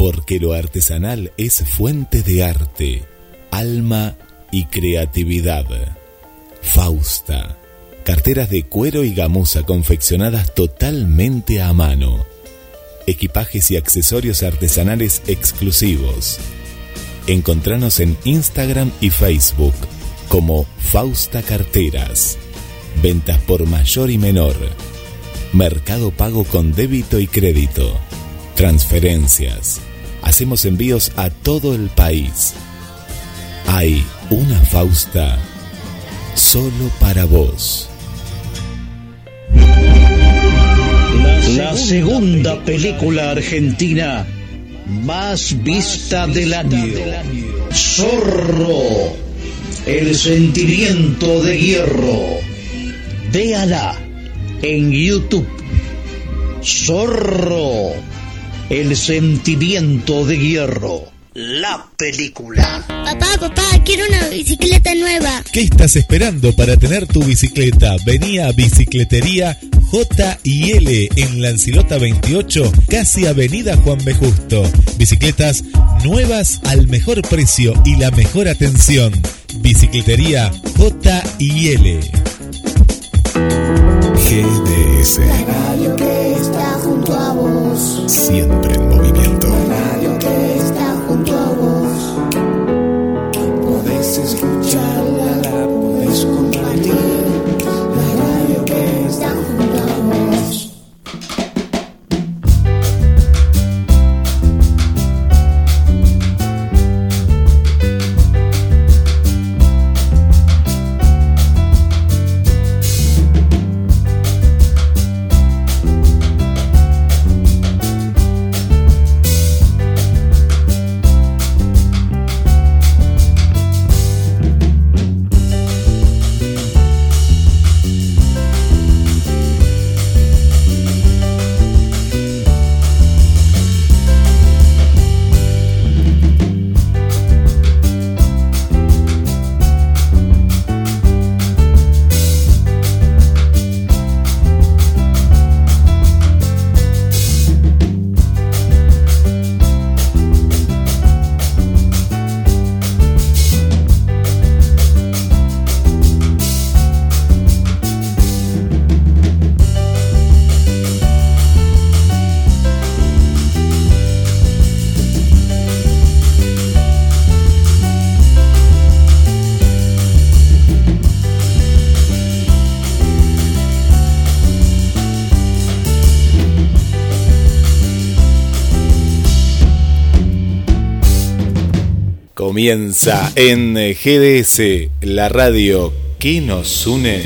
Porque lo artesanal es fuente de arte, alma y creatividad. Fausta. Carteras de cuero y gamuza confeccionadas totalmente a mano. Equipajes y accesorios artesanales exclusivos. Encontranos en Instagram y Facebook como Fausta Carteras. Ventas por mayor y menor. Mercado pago con débito y crédito. Transferencias. Hacemos envíos a todo el país. Hay una Fausta solo para vos. La segunda película argentina más vista del año. Zorro. El sentimiento de hierro. Véala en YouTube. Zorro. El sentimiento de hierro. La película. Papá, papá, quiero una bicicleta nueva. ¿Qué estás esperando para tener tu bicicleta? Vení a Bicicletería J y L en Lancilota 28, casi Avenida Juan B. Justo. Bicicletas nuevas al mejor precio y la mejor atención. Bicicletería J y L. GDS. Radio que está. Siempre en Comienza en GDS, la radio que nos une.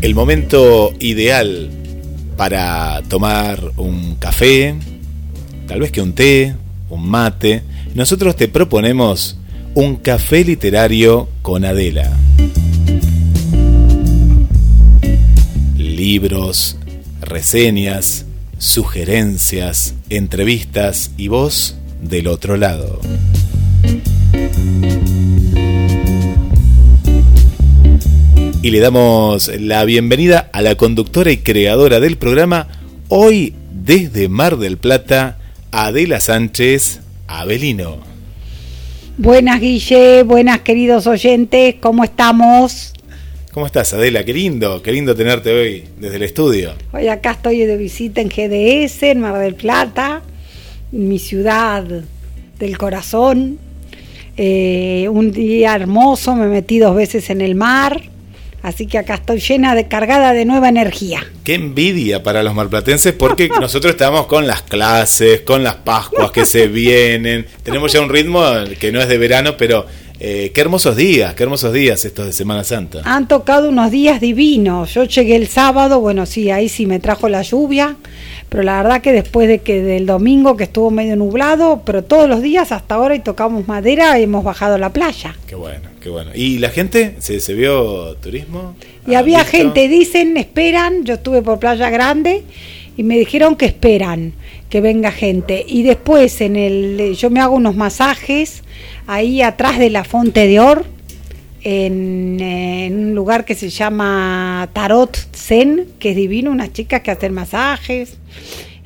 El momento ideal para tomar un café, tal vez que un té, un mate. Nosotros te proponemos un café literario con Adela. Libros, reseñas, sugerencias, entrevistas y vos del otro lado. Y le damos la bienvenida a la conductora y creadora del programa, hoy desde Mar del Plata, Adela Sánchez Avelino. Buenas Guille, buenas queridos oyentes, ¿cómo estamos? ¿Cómo estás, Adela? Qué lindo, qué lindo tenerte hoy desde el estudio. Hoy acá estoy de visita en GDS, en Mar del Plata, mi ciudad del corazón. Eh, un día hermoso, me metí dos veces en el mar, así que acá estoy llena de cargada de nueva energía. Qué envidia para los marplatenses porque nosotros estamos con las clases, con las Pascuas que se vienen. Tenemos ya un ritmo que no es de verano, pero Eh, qué hermosos días, qué hermosos días estos de Semana Santa. Han tocado unos días divinos. Yo llegué el sábado, bueno, sí, ahí sí me trajo la lluvia, pero la verdad que después de que del domingo que estuvo medio nublado, pero todos los días hasta ahora y tocamos madera, hemos bajado a la playa. Qué bueno, qué bueno. ¿Y la gente? ¿Se, se vio turismo? Y ¿Han había visto? gente, dicen, esperan, yo estuve por Playa Grande y me dijeron que esperan que venga gente. Y después en el yo me hago unos masajes ahí atrás de la Fonte de Or en, en un lugar que se llama Tarot Zen, que es divino, unas chicas que hacen masajes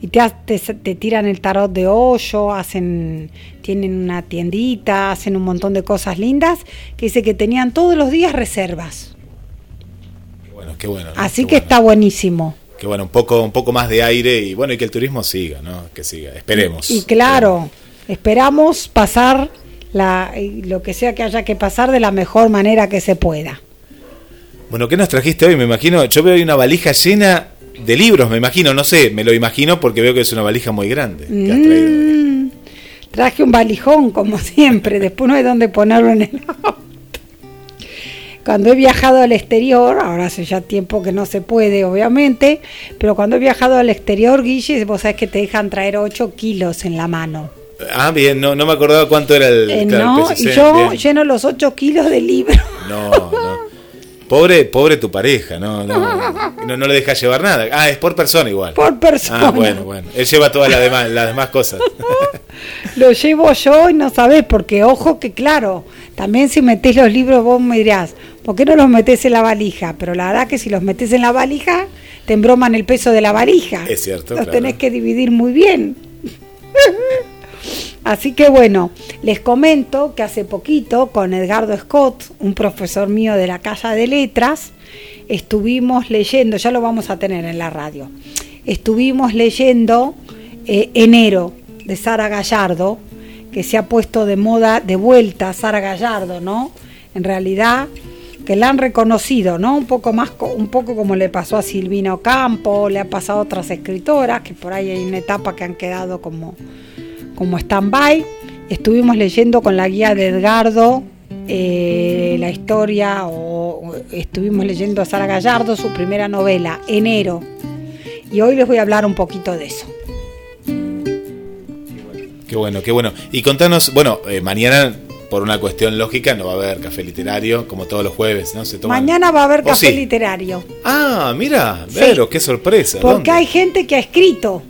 y te, te, te tiran el tarot de hoyo, hacen, tienen una tiendita, hacen un montón de cosas lindas, que dice que tenían todos los días reservas. Qué bueno, qué bueno. ¿no? Así Qué que bueno. está buenísimo. Que bueno, un poco, un poco más de aire y bueno, y que el turismo siga, ¿no? Que siga. Esperemos. Y claro, esperamos pasar la, lo que sea que haya que pasar de la mejor manera que se pueda. Bueno, ¿qué nos trajiste hoy? Me imagino, yo veo una valija llena de libros, me imagino, no sé, me lo imagino porque veo que es una valija muy grande. que has traído. Mm, traje un valijón, como siempre, después no hay dónde ponerlo en el auto. Cuando he viajado al exterior, ahora hace ya tiempo que no se puede, obviamente, pero cuando he viajado al exterior, Guille, vos sabés que te dejan traer 8 kilos en la mano. Ah, bien, no, no me acordaba cuánto era el, Eh, claro, el no, PCC, y yo bien. lleno los 8 kilos de libros. No, no. Pobre, pobre tu pareja, no, no, no, no le deja llevar nada. Ah, es por persona igual. Por persona. Ah, bueno, bueno. Él lleva todas las demás, las demás cosas. Lo llevo yo y no sabés, porque ojo que claro, también si metés los libros vos me dirás, ¿por qué no los metés en la valija? Pero la verdad que si los metés en la valija, te embroman el peso de la valija. Es cierto, Los claro. tenés que dividir muy bien. Así que bueno, les comento que hace poquito con Edgardo Scott, un profesor mío de la Casa de Letras, estuvimos leyendo, ya lo vamos a tener en la radio, estuvimos leyendo eh, Enero de Sara Gallardo, que se ha puesto de moda de vuelta Sara Gallardo, ¿no? En realidad que la han reconocido, ¿no? Un poco más, un poco como le pasó a Silvina Ocampo, le ha pasado a otras escritoras, que por ahí hay una etapa que han quedado como, como stand-by. Estuvimos leyendo con la guía de Edgardo eh, la historia, o, estuvimos leyendo a Sara Gallardo su primera novela, Enero. Y hoy les voy a hablar un poquito de eso. Qué bueno, qué bueno. Y contanos, bueno, eh, mañana, por una cuestión lógica, no va a haber café literario, como todos los jueves, ¿no? Se toman- Mañana va a haber ¿O café sí? literario. Ah, mira, Sí. Vero, qué sorpresa. Porque ¿Dónde? hay gente que ha escrito.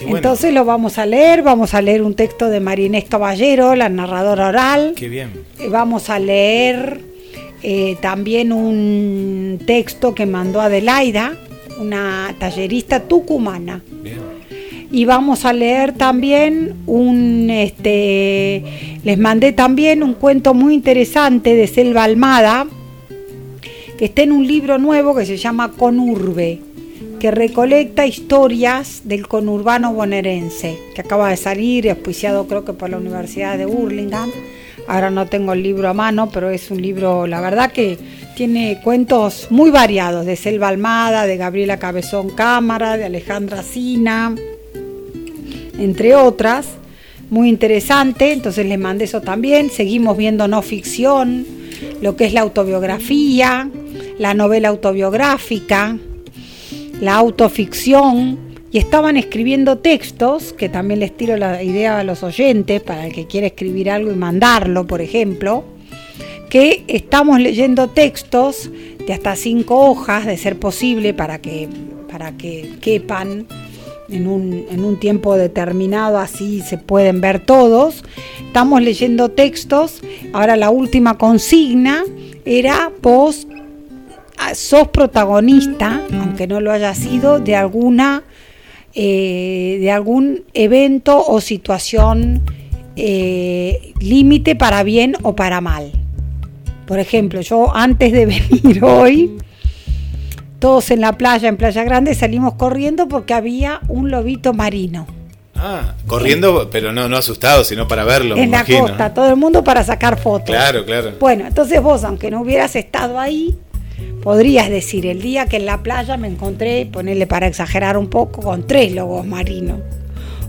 Bueno. Entonces lo vamos a leer, vamos a leer un texto de Marinés Caballero, la narradora oral. Qué bien. Eh, Vamos a leer eh, también un texto que mandó Adelaida, una tallerista tucumana. Bien. Y vamos a leer también un, este, les mandé también un cuento muy interesante de Selva Almada, que está en un libro nuevo que se llama Conurbe, que recolecta historias del conurbano bonaerense, que acaba de salir, auspiciado creo que por la Universidad de Burlingame. Ahora no tengo el libro a mano, pero es un libro, la verdad que tiene cuentos muy variados, de Selva Almada, de Gabriela Cabezón Cámara, de Alejandra Sina, entre otras. Muy interesante, entonces les mandé eso también. Seguimos viendo no ficción, lo que es la autobiografía, la novela autobiográfica, la autoficción. Y estaban escribiendo textos, que también les tiro la idea a los oyentes, para el que quiera escribir algo y mandarlo, por ejemplo, que estamos leyendo textos de hasta cinco hojas, de ser posible, para que, para que quepan en un, en un tiempo determinado, así se pueden ver todos. Estamos leyendo textos, ahora la última consigna era ah, sos protagonista, aunque no lo haya sido, de alguna eh, de algún evento o situación eh, límite para bien o para mal. Por ejemplo, yo antes de venir hoy, todos en la playa, en Playa Grande, salimos corriendo porque había un lobito marino Ah, corriendo, pero no, no asustado, sino para verlo, me en la imagino. costa, todo el mundo para sacar fotos. Claro, claro. Bueno, entonces vos, aunque no hubieras estado ahí, podrías decir, el día que en la playa me encontré, ponerle para exagerar un poco, con tres lobos marinos.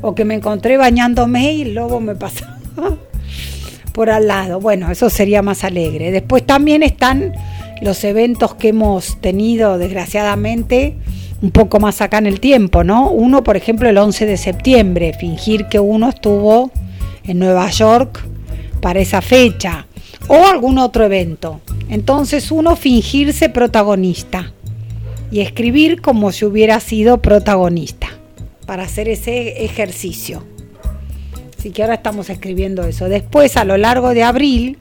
O que me encontré bañándome y el lobo me pasaba por al lado. Bueno, eso sería más alegre. Después también están los eventos que hemos tenido, desgraciadamente, un poco más acá en el tiempo, ¿no? Uno, por ejemplo, el 11 de septiembre, fingir que uno estuvo en Nueva York para esa fecha o algún otro evento. Entonces uno fingirse protagonista y escribir como si hubiera sido protagonista para hacer ese ejercicio. Así que ahora estamos escribiendo eso. Después, a lo largo de abril,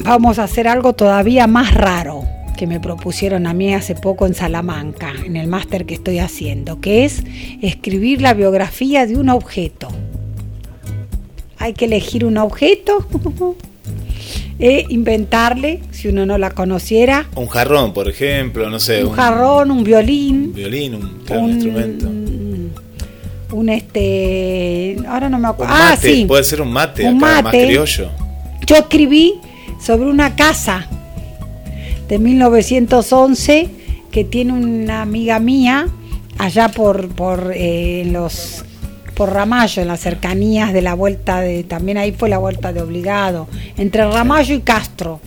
vamos a hacer algo todavía más raro que me propusieron a mí hace poco en Salamanca, en el máster que estoy haciendo, que es escribir la biografía de un objeto. Hay que elegir un objeto e inventarle, si uno no la conociera. Un jarrón, por ejemplo, no sé. Un, jarrón, un violín. Un violín, un, claro, un, instrumento. Un este. Ahora no me acuerdo. Ah, ah, sí. Puede ser un mate, un acá, mate. más criollo. Yo escribí sobre una casa de 1911 que tiene una amiga mía allá por, por eh, los por Ramallo, en las cercanías de la vuelta de, también ahí fue la vuelta de obligado, entre Ramallo y Castro,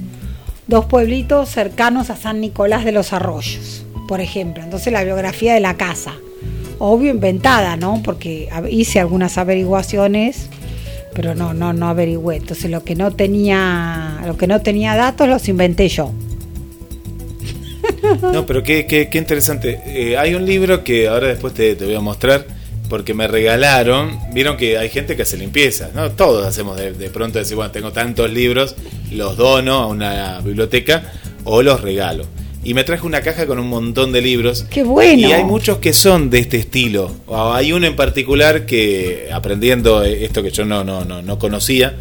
dos pueblitos cercanos a San Nicolás de los Arroyos, por ejemplo. Entonces la biografía de la casa, obvio inventada, ¿no? Porque hice algunas averiguaciones, pero no, no, no averigüé. Entonces lo que no tenía, lo que no tenía datos los inventé yo. No, pero qué, qué, qué interesante. Eh, hay un libro que ahora después te, te voy a mostrar porque me regalaron, vieron que hay gente que hace limpieza, ¿no? Todos hacemos de, de, pronto decir, bueno, tengo tantos libros, los dono a una biblioteca o los regalo. Y me traje una caja con un montón de libros. ¡Qué bueno! Y hay muchos que son de este estilo. O hay uno en particular que, aprendiendo esto que yo no, no, no, no conocía,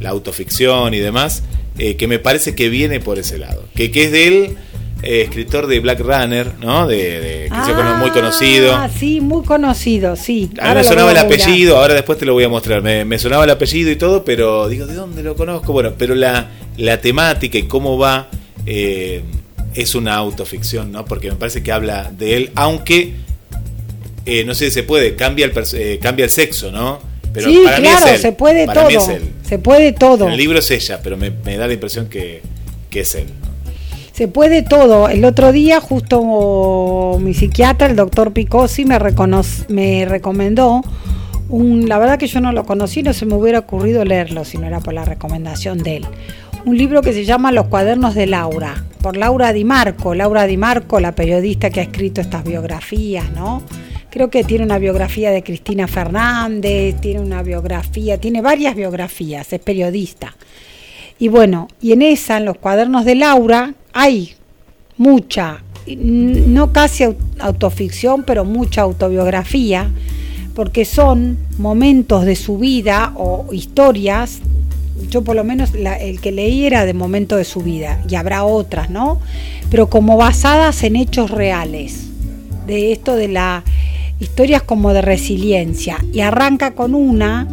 la autoficción y demás, eh, que me parece que viene por ese lado. Que, que es de él eh, escritor de Black Runner, ¿no? De, de que ah, muy conocido. Sí, muy conocido, sí. A mí me sonaba el apellido, ahora después te lo voy a mostrar. Me, me, sonaba el apellido y todo, pero digo, ¿de dónde lo conozco? Bueno, pero la, la temática y cómo va eh, es una autoficción, ¿no? Porque me parece que habla de él, aunque eh, no sé si se puede, cambia el, eh, cambia el sexo, ¿no? Pero sí, para claro, mí es él. se puede para todo. Mí es él. Se puede todo. En el libro es ella, pero me, me da la impresión que, que es él. Se puede todo. El otro día, justo mi psiquiatra, el doctor Picosi, me, me recomendó un. La verdad que yo no lo conocí, no se me hubiera ocurrido leerlo si no era por la recomendación de él. Un libro que se llama Los cuadernos de Laura, por Laura Di Marco. Laura Di Marco, la periodista que ha escrito estas biografías, ¿no? Creo que tiene una biografía de Cristina Fernández, tiene una biografía, tiene varias biografías, es periodista. Y bueno, y en esa, en los cuadernos de Laura, hay mucha, no casi autoficción, pero mucha autobiografía, porque son momentos de su vida o historias. Yo por lo menos el que leí era de momento de su vida, y habrá otras, ¿no? Pero como basadas en hechos reales, de esto de la historias como de resiliencia. Y arranca con una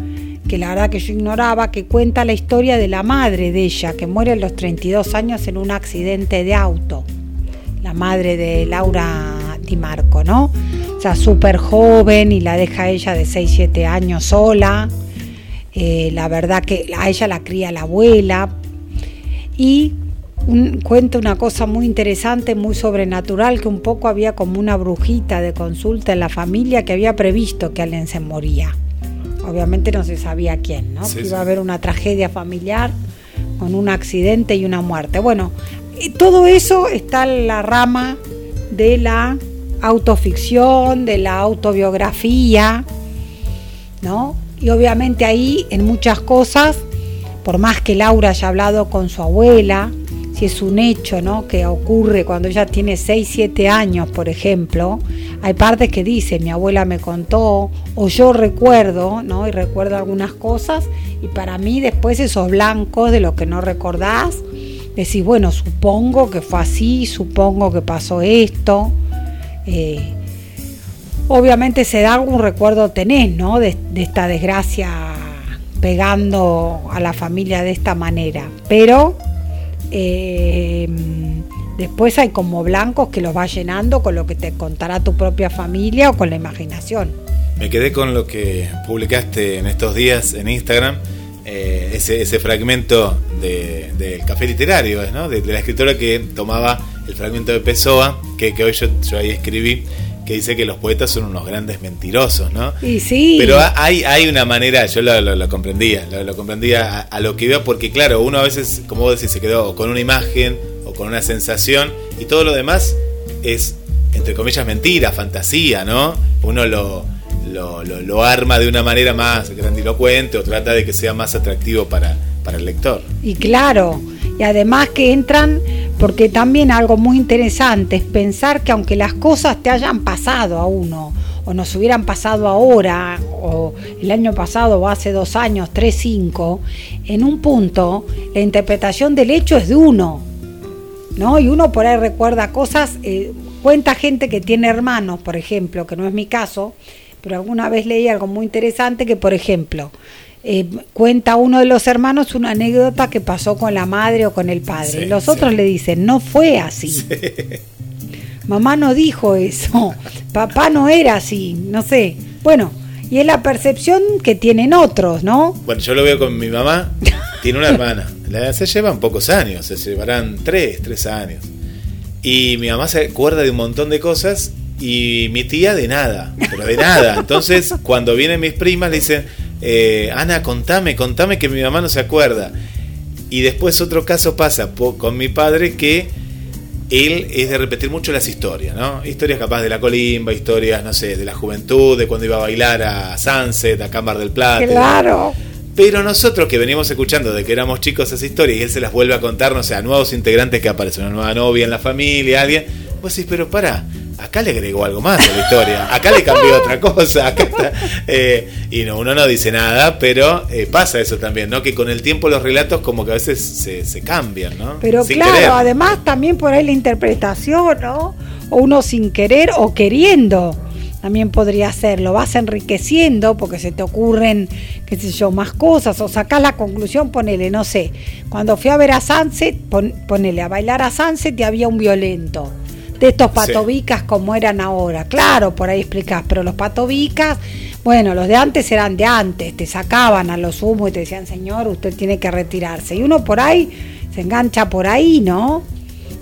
que la verdad que yo ignoraba, que cuenta la historia de la madre de ella, que muere a los 32 años en un accidente de auto. La madre de Laura Di Marco, ¿no? O sea, súper joven y la deja ella de 6, 7 años sola. Eh, la verdad que a ella la cría la abuela. Y un, cuenta una cosa muy interesante, muy sobrenatural, que un poco había como una brujita de consulta en la familia que había previsto que alguien se moría obviamente no se sabía quién, ¿no? Sí, Iba sí. a haber una tragedia familiar con un accidente y una muerte. Bueno, todo eso está en la rama de la autoficción, de la autobiografía, ¿no? Y obviamente ahí en muchas cosas, por más que Laura haya hablado con su abuela, si es un hecho ¿no? que ocurre cuando ella tiene 6, 7 años, por ejemplo, hay partes que dice, mi abuela me contó, o yo recuerdo, ¿no? y recuerdo algunas cosas, y para mí después esos blancos de lo que no recordás, decís, bueno, supongo que fue así, supongo que pasó esto. Eh, obviamente se da algún recuerdo tenés, ¿no? De, de esta desgracia pegando a la familia de esta manera, pero eh, después hay como blancos que los va llenando con lo que te contará tu propia familia o con la imaginación. Me quedé con lo que publicaste en estos días en Instagram, eh, ese, fragmento de- del café literario, de, de la escritora que tomaba el fragmento de Pessoa, que, que hoy yo, yo ahí escribí, que dice que los poetas son unos grandes mentirosos, ¿no? Y sí. Pero ha- hay, hay una manera, yo lo, lo- lo comprendía, lo, lo comprendía a, a lo que iba, porque claro, uno a veces, como vos decís, se quedó o con una imagen o con una sensación, y todo lo demás es, entre comillas, mentira, fantasía, ¿no? Uno lo, lo, lo- lo arma de una manera más grandilocuente o trata de que sea más atractivo para, para el lector. Y claro, y además que entran, porque también algo muy interesante es pensar que aunque las cosas te hayan pasado a uno, o nos hubieran pasado ahora, o el año pasado, o hace dos años, tres, cinco, en un punto la interpretación del hecho es de uno, ¿no? Y uno por ahí recuerda cosas, eh, cuenta gente que tiene hermanos, por ejemplo, que no es mi caso, pero alguna vez leí algo muy interesante que, por ejemplo, eh, cuenta uno de los hermanos una anécdota que pasó con la madre o con el padre. Sí, los sí. otros le dicen, no fue así. Mamá no dijo eso, papá no era así, no sé. Bueno, y es la percepción que tienen otros, ¿no? Bueno, yo lo veo con mi mamá, tiene una hermana, la- se llevan pocos años, se llevarán tres, tres años. Y mi mamá se acuerda de un montón de cosas y mi tía de nada, pero de nada. Entonces, cuando vienen mis primas, le dicen, eh, Ana, contame, contame que mi mamá no se acuerda. Y después otro caso pasa con mi padre que él es de repetir mucho las historias, ¿no? Historias capaz de la colimba, historias, no sé, de la juventud, de cuando iba a bailar a Sunset, a Cámara del Plata. Claro. Pero nosotros que venimos escuchando de que éramos chicos esa historia y él se las vuelve a contar, no sé, a nuevos integrantes que aparecen, una nueva novia en la familia, alguien, vos decís, pero pará, acá le agregó algo más a la historia, acá le cambió otra cosa, acá está. eh, y no, uno no dice nada, pero eh, pasa eso también, ¿no? Que con el tiempo los relatos como que a veces se, se cambian, ¿no? Pero Sin claro, querer. además también por ahí la interpretación, ¿no? O uno sin querer o queriendo, también podría ser. Lo vas enriqueciendo porque se te ocurren, qué sé yo, más cosas. O sacás la conclusión, ponele, no sé. Cuando fui a ver a Sunset, pon- ponele a bailar a Sunset y había un violento. De estos patobicas como eran ahora. Claro, por ahí explicás, pero los patobicas, bueno, los de antes eran de antes, te sacaban a los humos y te decían, señor, usted tiene que retirarse. Y uno por ahí se engancha por ahí, ¿no?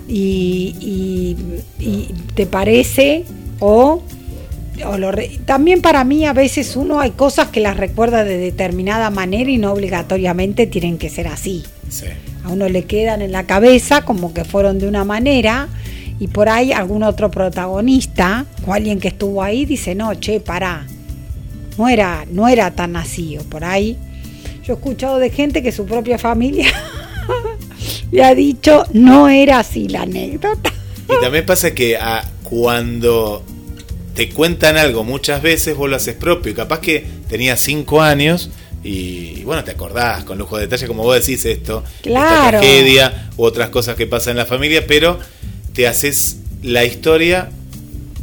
Y, y- y te parece, o, o lo re- también para mí a veces uno hay cosas que las recuerda de determinada manera y no obligatoriamente tienen que ser así. Sí. A uno le quedan en la cabeza como que fueron de una manera y por ahí algún otro protagonista o alguien que estuvo ahí dice, no, che, pará, no era, no era tan así. O por ahí yo he escuchado de gente que su propia familia le ha dicho, no era así la anécdota. Y también pasa que ah, cuando te cuentan algo muchas veces vos lo haces propio. Y capaz que tenías cinco años y, bueno, te acordás con lujo de detalle, como vos decís esto, esta Claro. tragedia u otras cosas que pasan en la familia, pero te haces la historia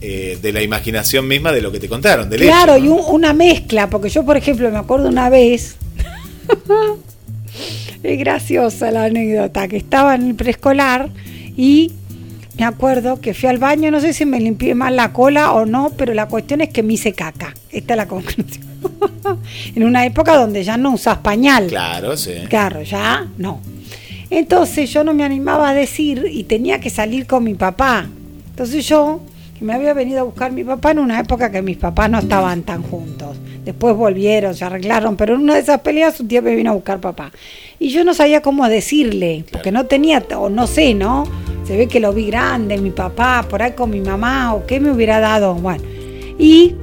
eh, de la imaginación misma de lo que te contaron, del Claro, hecho, y una mezcla, porque yo, por ejemplo, me acuerdo una vez, es graciosa la anécdota, que estaba en el preescolar y me acuerdo que fui al baño, no sé si me limpié mal la cola o no, pero la cuestión es que me hice caca. Esta es la conclusión. en una época donde ya no usas pañal. Claro, sí. Claro, ya no. Entonces yo no me animaba a decir y tenía que salir con mi papá. Entonces yo, que me había venido a buscar mi papá en una época que mis papás no estaban tan juntos. Después volvieron, se arreglaron, pero en una de esas peleas un día me vino a buscar papá. Y yo no sabía cómo decirle, porque no tenía, o no sé, ¿no? Se ve que lo vi grande, mi papá, por ahí con mi mamá, o qué me hubiera dado. Bueno, y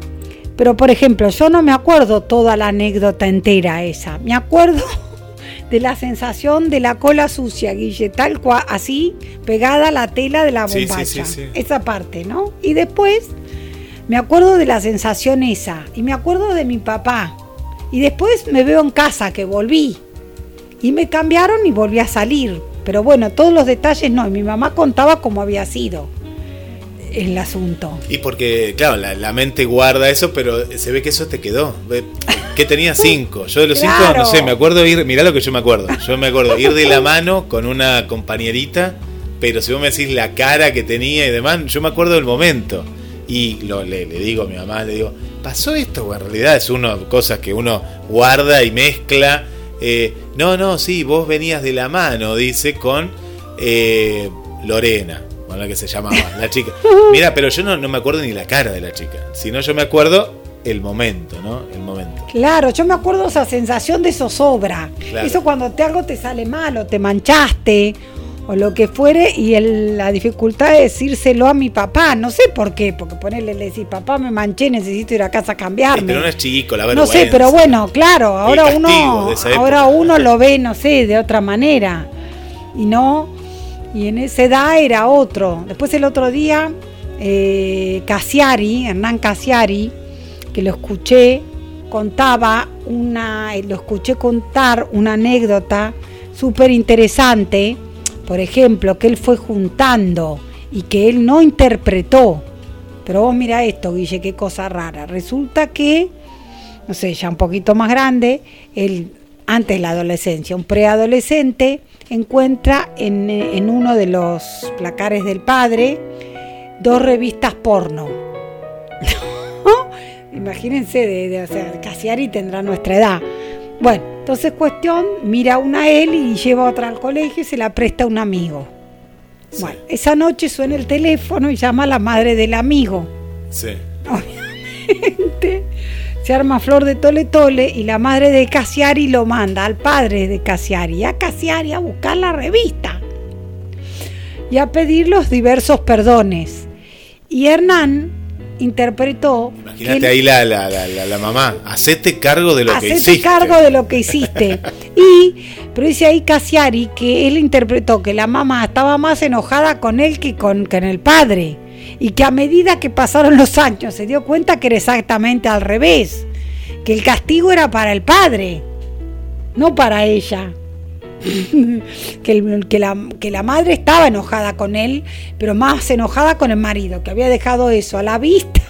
pero por ejemplo, yo no me acuerdo toda la anécdota entera esa. Me acuerdo de la sensación de la cola sucia, Guille, tal cual, así, pegada a la tela de la sí, bombacha. sí, sí. Esa parte, ¿no? Y después me acuerdo de la sensación esa. Y me acuerdo de mi papá. Y después me veo en casa, que volví. Y me cambiaron y volví a salir. Pero bueno, todos los detalles no. Y mi mamá contaba cómo había sido el asunto. Y porque, claro, la, la mente guarda eso, pero se ve que eso te quedó. Que tenía cinco. Yo de los cinco, no sé, me acuerdo ir, mirá lo que yo me acuerdo. Yo me acuerdo ir de la mano con una compañerita, pero si vos me decís la cara que tenía y demás, yo me acuerdo del momento. Y lo, le, le digo a mi mamá, le digo, ¿pasó esto? O en realidad es uno, cosas que uno guarda y mezcla Eh, no, no, sí, vos venías de la mano, dice, con eh, Lorena, con la que se llamaba, la chica. Mira, pero yo no, no me acuerdo ni la cara de la chica, sino yo me acuerdo el momento, ¿no? El momento. Claro, yo me acuerdo esa sensación de zozobra. Claro. Eso cuando te algo te sale mal o te manchaste o lo que fuere y el- la dificultad de decírselo a mi papá, no sé por qué, porque ponerle le decir, papá me manché, necesito ir a casa a Sí, cambiarme. pero no es chico, la No vergüenza. sé, pero bueno, claro, ahora uno, ahora uno lo ve, no sé, de otra manera. Y no, y en esa edad era otro. Después el otro día, eh, Casiari, Hernán Casiari, que lo escuché, contaba una, lo escuché contar una anécdota súper interesante, por ejemplo, que él fue juntando y que él no interpretó. Pero vos mira esto, Guille, qué cosa rara. Resulta que, no sé, ya un poquito más grande, él, antes la adolescencia, un preadolescente, encuentra en, en uno de los placares del padre dos revistas porno. Imagínense, de, de, o sea, Casiari tendrá nuestra edad. Bueno, entonces cuestión, mira una a él y lleva otra al colegio y se la presta a un amigo. Bueno, esa noche suena el teléfono y llama a la madre del amigo. Sí. Obviamente se arma flor de tole tole y la madre de Casiari lo manda al padre de Casiari, a Casiari a buscar la revista y a pedir los diversos perdones. Y Hernán interpretó Imagínate que- ahí la, la, la, la- mamá. Hacete cargo de lo que Hacete hiciste. cargo de lo que hiciste. Y, pero dice ahí Casiari que él interpretó que la mamá estaba más enojada con él que con, que en el padre. Y que a medida que pasaron los años se dio cuenta que era exactamente al revés. Que el castigo era para el padre, no para ella. que, el- que la, que la madre estaba enojada con él, pero más enojada con el marido, que había dejado eso a la vista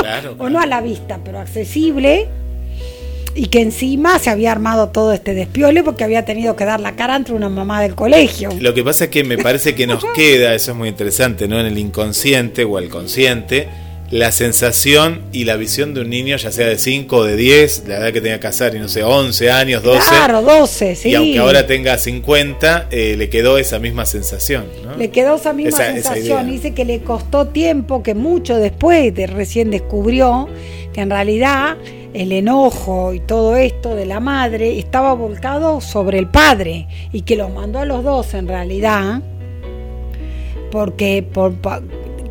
Claro, o no a la vista, pero accesible, y que encima se había armado todo este despiole porque había tenido que dar la cara entre una mamá del colegio. Lo que pasa es que me parece que nos queda, eso es muy interesante, ¿no? En el inconsciente o el consciente, la sensación y la visión de un niño, ya sea de 5 o de 10, la edad que tenía Casar, y no sé, 11 años, 12. Claro, 12, sí. Y aunque ahora tenga 50, eh, le quedó esa misma sensación, ¿no? Le quedó esa misma Esa- sensación. Dice que le costó tiempo, que mucho después de recién descubrió que en realidad el enojo y todo esto de la madre estaba volcado sobre el padre y que los mandó a los dos en realidad porque por,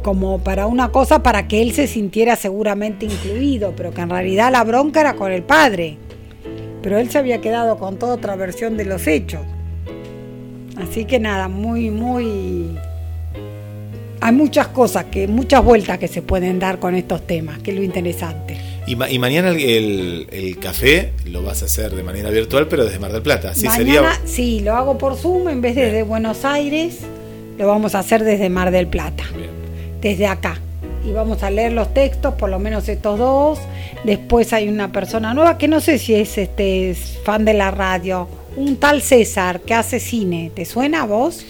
como para una cosa para que él se sintiera seguramente incluido, pero que en realidad la bronca era con el padre. Pero él se había quedado con toda otra versión de los hechos. Así que nada, muy, muy... Hay muchas cosas, que muchas vueltas que se pueden dar con estos temas, que es lo interesante. Y, ma- y mañana el, el- el café lo vas a hacer de manera virtual, pero desde Mar del Plata. Mañana, sería. sí, lo hago por Zoom en vez de de Buenos Aires, lo vamos a hacer desde Mar del Plata, Bien. desde acá. Y vamos a leer los textos, por lo menos estos dos. Después hay una persona nueva que no sé si es este es fan de la radio, un tal César que hace cine. ¿Te suena a vos?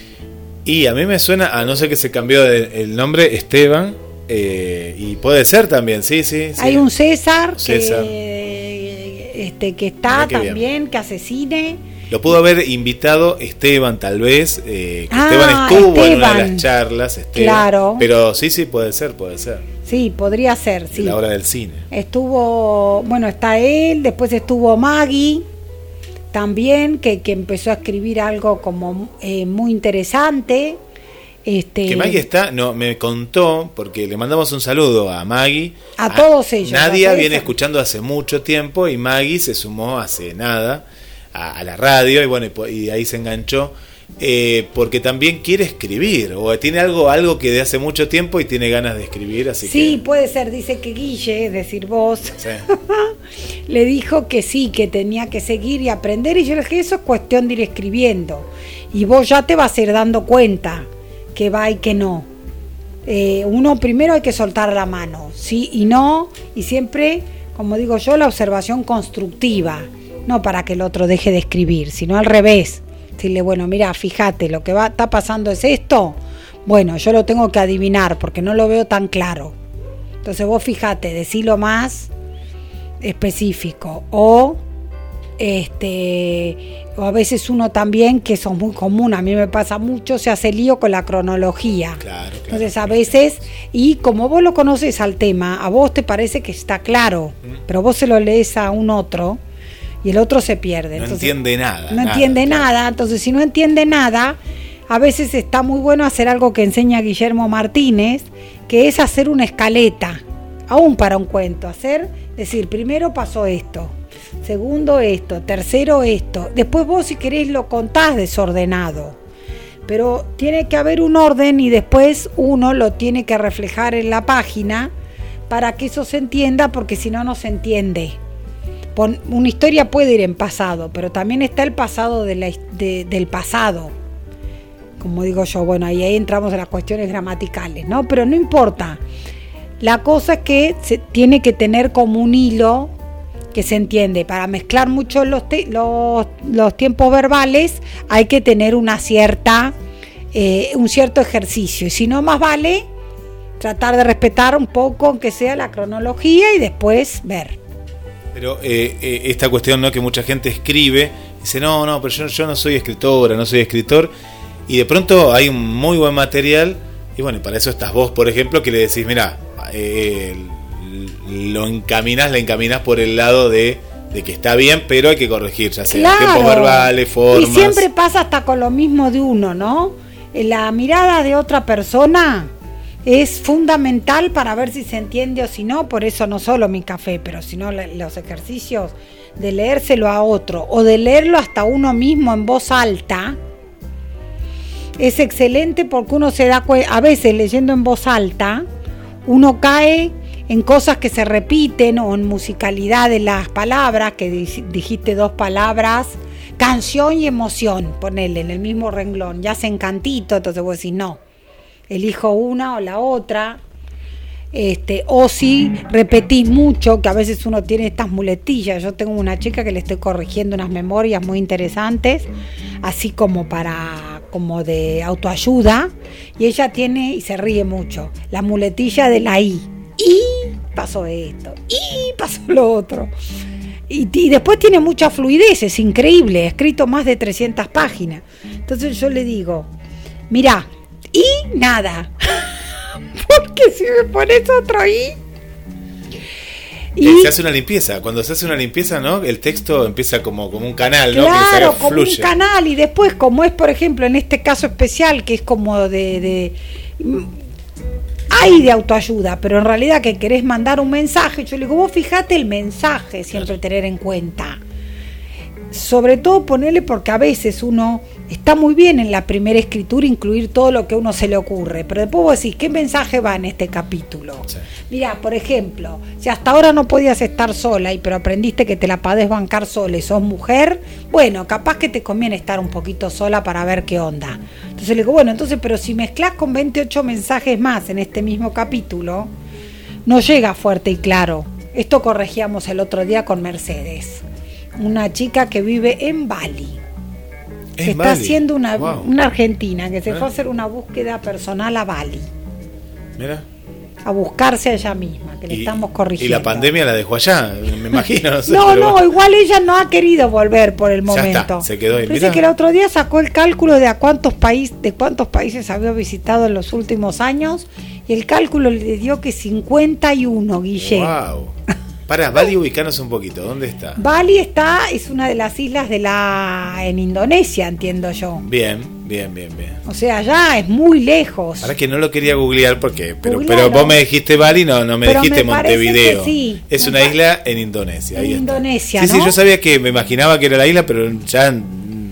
Y a mí me suena, a no ser que se cambió el nombre, Esteban. Eh, y puede ser también, sí, sí. sí. Hay un César, César. que este que está Mira qué bien. también, que hace cine. Lo pudo haber invitado Esteban, tal vez. eh, que Ah, Esteban estuvo en una de las charlas. Esteban. Claro. Pero sí, sí, puede ser, puede ser. Sí, podría ser, sí. La hora del cine. Estuvo, bueno, está él, después estuvo Maggie también, que, que empezó a escribir algo como eh, muy interesante. Este, Que Maggie está, no, me contó, porque le mandamos un saludo a Maggie. A todos ellos, Nadia viene escuchando hace mucho tiempo y Maggie se sumó hace nada a, a la radio y bueno, y, ahí se enganchó. eh, porque también quiere escribir, o tiene algo, algo que de hace mucho tiempo y tiene ganas de escribir, así Sí, que. puede ser, dice que Guille, es decir, vos, Sí. le dijo que sí, que tenía que seguir y aprender. Y yo le dije, eso es cuestión de ir escribiendo. Y vos ya te vas a ir dando cuenta que va y que no. Eh, uno primero hay que soltar la mano, sí y no, y siempre, como digo yo, la observación constructiva, no para que el otro deje de escribir, sino al revés. Decirle, bueno, mira, fíjate, lo que va, está pasando es esto. Bueno, yo lo tengo que adivinar porque no lo veo tan claro. Entonces vos fíjate, decilo más específico o Este, o a veces uno también, que eso es muy común, a mí me pasa mucho, se hace lío con la cronología. Claro, claro. Entonces a veces, y como vos lo conoces al tema, a vos te parece que está claro, pero vos se lo lees a un otro y el otro se pierde. No entiende nada. no nada, entiende claro. nada. Entonces, si no entiende nada, a veces está muy bueno hacer algo que enseña Guillermo Martínez, que es hacer una escaleta, aún para un cuento. Hacer, decir, primero pasó esto, segundo esto, tercero esto. Después vos, si querés, lo contás desordenado. Pero tiene que haber un orden y después uno lo tiene que reflejar en la página para que eso se entienda, porque si no, no se entiende. Una historia puede ir en pasado, pero también está el pasado del pasado. Como digo yo, bueno, ahí, ahí entramos en las cuestiones gramaticales, ¿no? Pero no importa. La cosa es que se tiene que tener como un hilo que se entiende. Para mezclar mucho los, los, los tiempos verbales hay que tener una cierta, eh, un cierto ejercicio. Y si no, más vale tratar de respetar un poco, aunque sea la cronología, y después ver. Pero eh, eh, esta cuestión, ¿no? Que mucha gente escribe, dice, no, no, pero yo, yo no soy escritora, no soy escritor, y de pronto hay un muy buen material, y bueno, para eso estás vos, por ejemplo, que le decís, mira, lo encaminás, la encaminás por el lado de, de que está bien, pero hay que corregir, ya sea tiempos verbales, formas. Y siempre pasa hasta con lo mismo de uno, ¿no? La mirada de otra persona es fundamental para ver si se entiende o si no, por eso no solo mi café, pero sino los ejercicios de leérselo a otro o de leerlo hasta uno mismo en voz alta. Es excelente porque uno se da cuenta, a veces leyendo en voz alta, uno cae en cosas que se repiten o en musicalidad de las palabras, que di- dijiste dos palabras, canción y emoción, ponele en el mismo renglón, ya se encantito, entonces vos decís no, elijo una o la otra. Este, o si repetís mucho, que a veces uno tiene estas muletillas. Yo tengo una chica que le estoy corrigiendo unas memorias muy interesantes, así como para como de autoayuda, y ella tiene y se ríe mucho, la muletilla de la I. Y pasó esto, y pasó lo otro. Y, y después tiene mucha fluidez, es increíble, escrito más de 300 páginas. Entonces yo le digo, mira, y nada. Porque si me pones otro y. Eh, se hace una limpieza. Cuando se hace una limpieza, ¿no? El texto empieza como, como un canal, ¿no? Claro, como un canal y después como es por ejemplo en este caso especial que es como de, de- hay de autoayuda, pero en realidad que querés mandar un mensaje, yo le digo, vos fijate el mensaje siempre tener en cuenta. Sobre todo ponerle porque a veces uno está muy bien en la primera escritura incluir todo lo que a uno se le ocurre, pero después vos decís, ¿qué mensaje va en este capítulo? Sí. Mira, por ejemplo, si hasta ahora no podías estar sola y pero aprendiste que te la podés bancar sola y sos mujer, bueno, capaz que te conviene estar un poquito sola para ver qué onda. Entonces le digo, bueno, entonces, pero si mezclas con 28 mensajes más en este mismo capítulo, no llega fuerte y claro. Esto corregíamos el otro día con Mercedes, una chica que vive en Bali. En que está Bali. haciendo una, Wow. una argentina que se fue a hacer una búsqueda personal a Bali, Mira. a buscarse a ella misma, que le Y, estamos y corrigiendo. la pandemia la dejó allá, me imagino. No, sé, No, pero no, bueno. igual ella no ha querido volver por el Ya está, momento. se quedó ahí. Dice que el otro día sacó el cálculo de a cuántos países, de cuántos países había visitado en los últimos años y el cálculo le dio que 51, Guille. Wow. Para, Bali, ubicanos un poquito. ¿Dónde está? Bali está, es una de las islas de la en Indonesia, entiendo yo. Bien, bien, bien, bien. O sea, allá es muy lejos. Ahora que no lo quería googlear porque, pero, Googlealo. pero vos me dijiste Bali, no, no me Pero dijiste me Montevideo. que sí. Es Me una isla en Indonesia. En ahí está. Indonesia, Sí, sí, ¿no? yo sabía que me imaginaba que era la isla, pero ya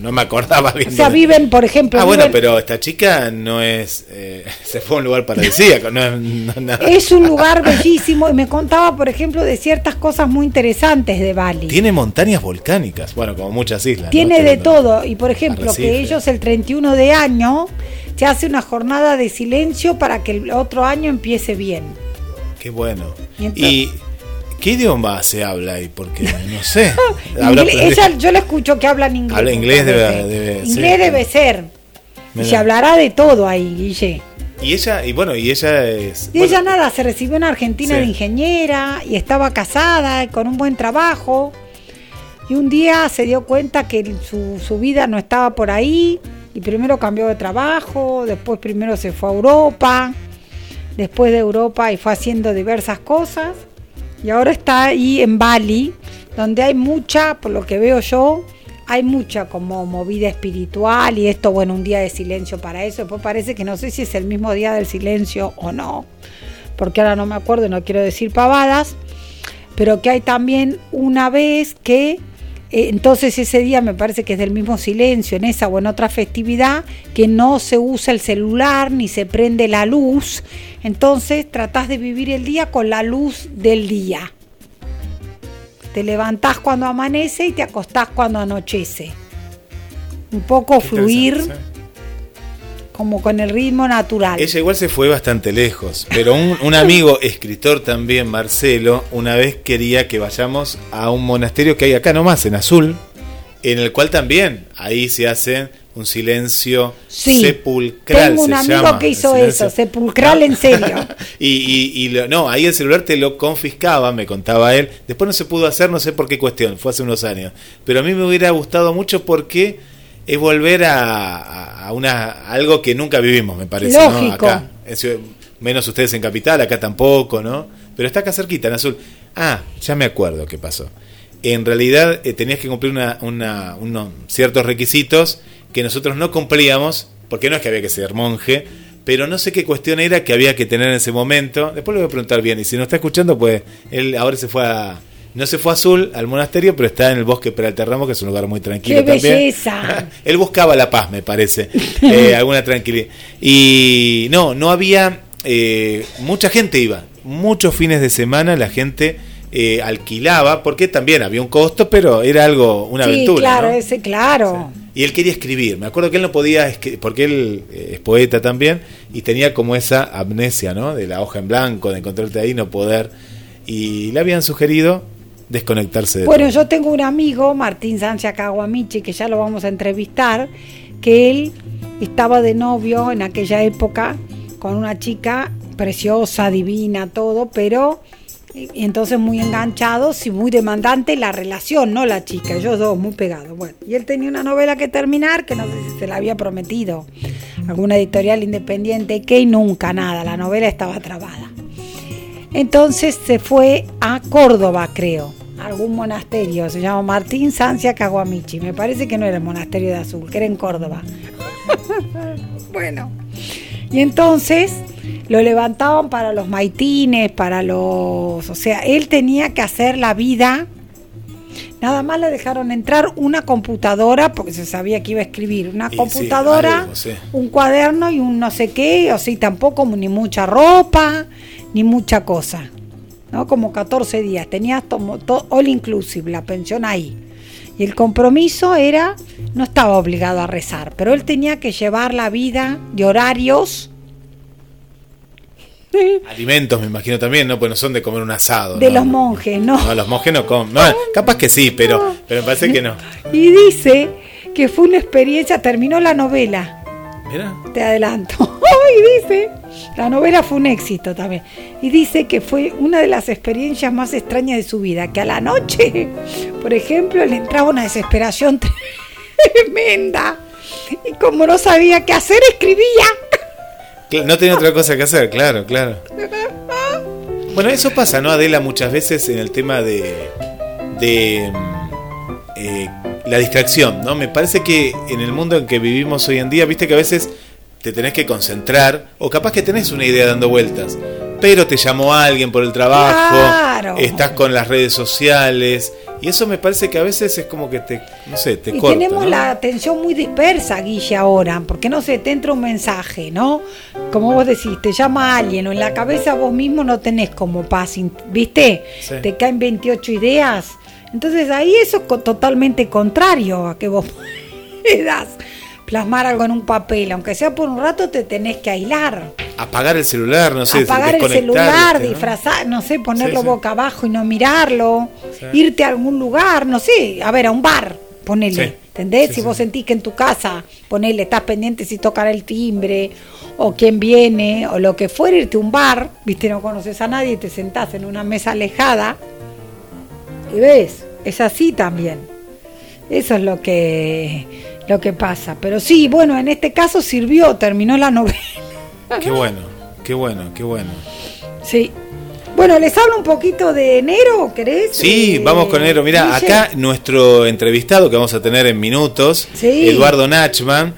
no me acordaba bien. O sea, viven, por ejemplo, Ah, bueno, pero esta chica no es. eh, se fue a un lugar paradisíaco, no es no es nada. es un lugar bellísimo y me contaba, por ejemplo, de ciertas cosas muy interesantes de Bali. Tiene montañas volcánicas, bueno, como muchas islas. ¿no? Tiene de todo. Y por ejemplo, que ellos el 31 de año se hace una jornada de silencio para que el otro año empiece bien. Qué bueno. Y entonces- ¿Y qué idioma se habla ahí? Porque no sé. Aprendido- ella, yo le escucho que habla en inglés. Habla inglés, debe- debe- inglés sí. debe ser. Y se hablará de todo ahí, Guille. Y ella, y bueno, y ella es. Y bueno, ella nada, se recibió en Argentina Sí. de ingeniera y estaba casada y con un buen trabajo. Y un día se dio cuenta que su, su vida no estaba por ahí y primero cambió de trabajo, después primero se fue a Europa, después de Europa y fue haciendo diversas cosas y ahora está ahí en Bali, donde hay mucha, por lo que veo yo, hay mucha como movida espiritual y esto, bueno, un día de silencio para eso. Después parece que no sé si es el mismo día del silencio o no, porque ahora no me acuerdo y no quiero decir pavadas, pero que hay también una vez que entonces ese día me parece que es del mismo silencio, en esa o en otra festividad, que no se usa el celular ni se prende la luz. Entonces tratás de vivir el día con la luz del día. Te levantás cuando amanece y te acostás cuando anochece. Un poco fluir. Como con el ritmo natural. Ella igual se fue bastante lejos, pero un, un amigo escritor también, Marcelo, una vez quería que vayamos a un monasterio que hay acá nomás, en Azul, en el cual también ahí se hace un silencio Sí, sepulcral. Tengo un se amigo llama, que hizo eso, sepulcral en serio. y, y- y lo- no, ahí el celular te lo confiscaba, me contaba él. Después no se pudo hacer, no sé por qué cuestión, fue hace unos años. Pero a mí me hubiera gustado mucho porque es volver a, a- una, a algo que nunca vivimos, me parece. ¿no? Acá. Menos ustedes en Capital, acá tampoco, ¿no? Pero está acá cerquita, en Azul. Ah, ya me acuerdo qué pasó. En realidad eh, tenías que cumplir una, una- unos ciertos requisitos que nosotros no cumplíamos, porque no es que había que ser monje, pero no sé qué cuestión era que había que tener en ese momento. Después le voy a preguntar bien, y si no está escuchando, pues él ahora se fue a... No se fue a Azul, al monasterio, pero está en el bosque Peralta Ramos, que es un lugar muy tranquilo ¡Qué también. belleza! Él buscaba la paz, me parece, eh, alguna tranquilidad. Y no, no había, eh, mucha gente iba, muchos fines de semana la gente eh, alquilaba, porque también había un costo, pero era algo, una sí, aventura. claro, ¿no? ese, claro. Y él quería escribir. Me acuerdo que él no podía, porque él eh, es poeta también, y tenía como esa amnesia, ¿no? De la hoja en blanco, de encontrarte ahí, no poder. Y le habían sugerido desconectarse de Bueno, todo. yo tengo un amigo, Martín Sánchez Caguamichi, que ya lo vamos a entrevistar, que él estaba de novio en aquella época con una chica preciosa, divina, todo, pero y y entonces muy enganchados y muy demandante la relación, no la chica, ellos dos muy pegados. Bueno, y él tenía una novela que terminar que no sé si se la había prometido alguna editorial independiente, que nunca nada, la novela estaba trabada. Entonces se fue a Córdoba, creo, a algún monasterio, se llama Martín Sancia Caguamichi. Me parece que no era el monasterio de Azul, que era en Córdoba. bueno, y entonces lo levantaban para los maitines, para los. O sea, él tenía que hacer la vida. Nada más le dejaron entrar una computadora, porque se sabía que iba a escribir, una Y sí, computadora, algo, sí. un cuaderno y un no sé qué, o sí, tampoco ni mucha ropa, ni mucha cosa. ¿no? Como 14 días, tenías todo, todo all inclusive, la pensión ahí. Y el compromiso era, no estaba obligado a rezar, pero él tenía que llevar la vida de horarios Alimentos, me imagino también, ¿no? Pues no son de comer un asado. de ¿no? los monjes, ¿no? No, los monjes no comen. No, capaz que sí, pero, pero me parece que no. Y dice que fue una experiencia, terminó la novela, Mira. te adelanto. y dice, la novela fue un éxito también. Y dice que fue una de las experiencias más extrañas de su vida, que a la noche, por ejemplo, le entraba una desesperación tremenda. Y como no sabía qué hacer, escribía. No tenía otra cosa que hacer, claro, claro. Bueno, eso pasa, ¿no, Adela? Muchas veces en el tema de, de mm, eh, la distracción, ¿no? Me parece que en el mundo en que vivimos hoy en día, viste que a veces te tenés que concentrar, o capaz que tenés una idea dando vueltas, pero te llamó alguien por el trabajo, Claro. estás con las redes sociales, y eso me parece que a veces es como que te, no sé, te y corta. tenemos ¿no? la atención muy dispersa, Guille, ahora, porque no sé, te entra un mensaje, ¿no? Como vos decís, te llama alguien o en la cabeza vos mismo no tenés como paz, ¿viste? Sí. Te caen 28 ideas. Entonces ahí eso es totalmente contrario a que vos puedas plasmar algo en un papel, aunque sea por un rato te tenés que aislar. Apagar el celular, no sé, apagar el celular, ¿no? disfrazar, no sé, ponerlo Sí, sí. boca abajo y no mirarlo, Sí. irte a algún lugar, no sé, a ver, a un bar, ponele. ¿entendés? Si vos sentís que en tu casa, ponele, estás pendiente si tocará el timbre, o quién viene, o lo que fuera, irte a un bar, viste, no conoces a nadie, te sentás en una mesa alejada, y ves, es así también. Eso es lo que, lo que pasa. Pero sí, bueno, en este caso sirvió, terminó la novela. Qué bueno, qué bueno, qué bueno. Sí. Bueno, les hablo un poquito de enero, ¿querés? Sí, Eh, vamos con enero. Mira, acá nuestro entrevistado que vamos a tener en minutos, Sí. Eduardo Nachman,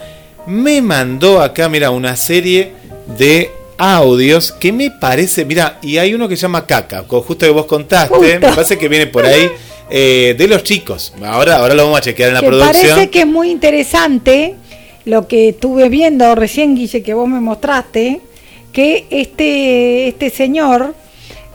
me mandó acá, mira, una serie de audios que me parece, mira, y hay uno que se llama Caca, justo que vos contaste, Justo. me parece que viene por ahí, eh, de los chicos. Ahora, ahora lo vamos a chequear en la que producción. parece que es muy interesante lo que estuve viendo recién, Guille, que vos me mostraste, que este, este señor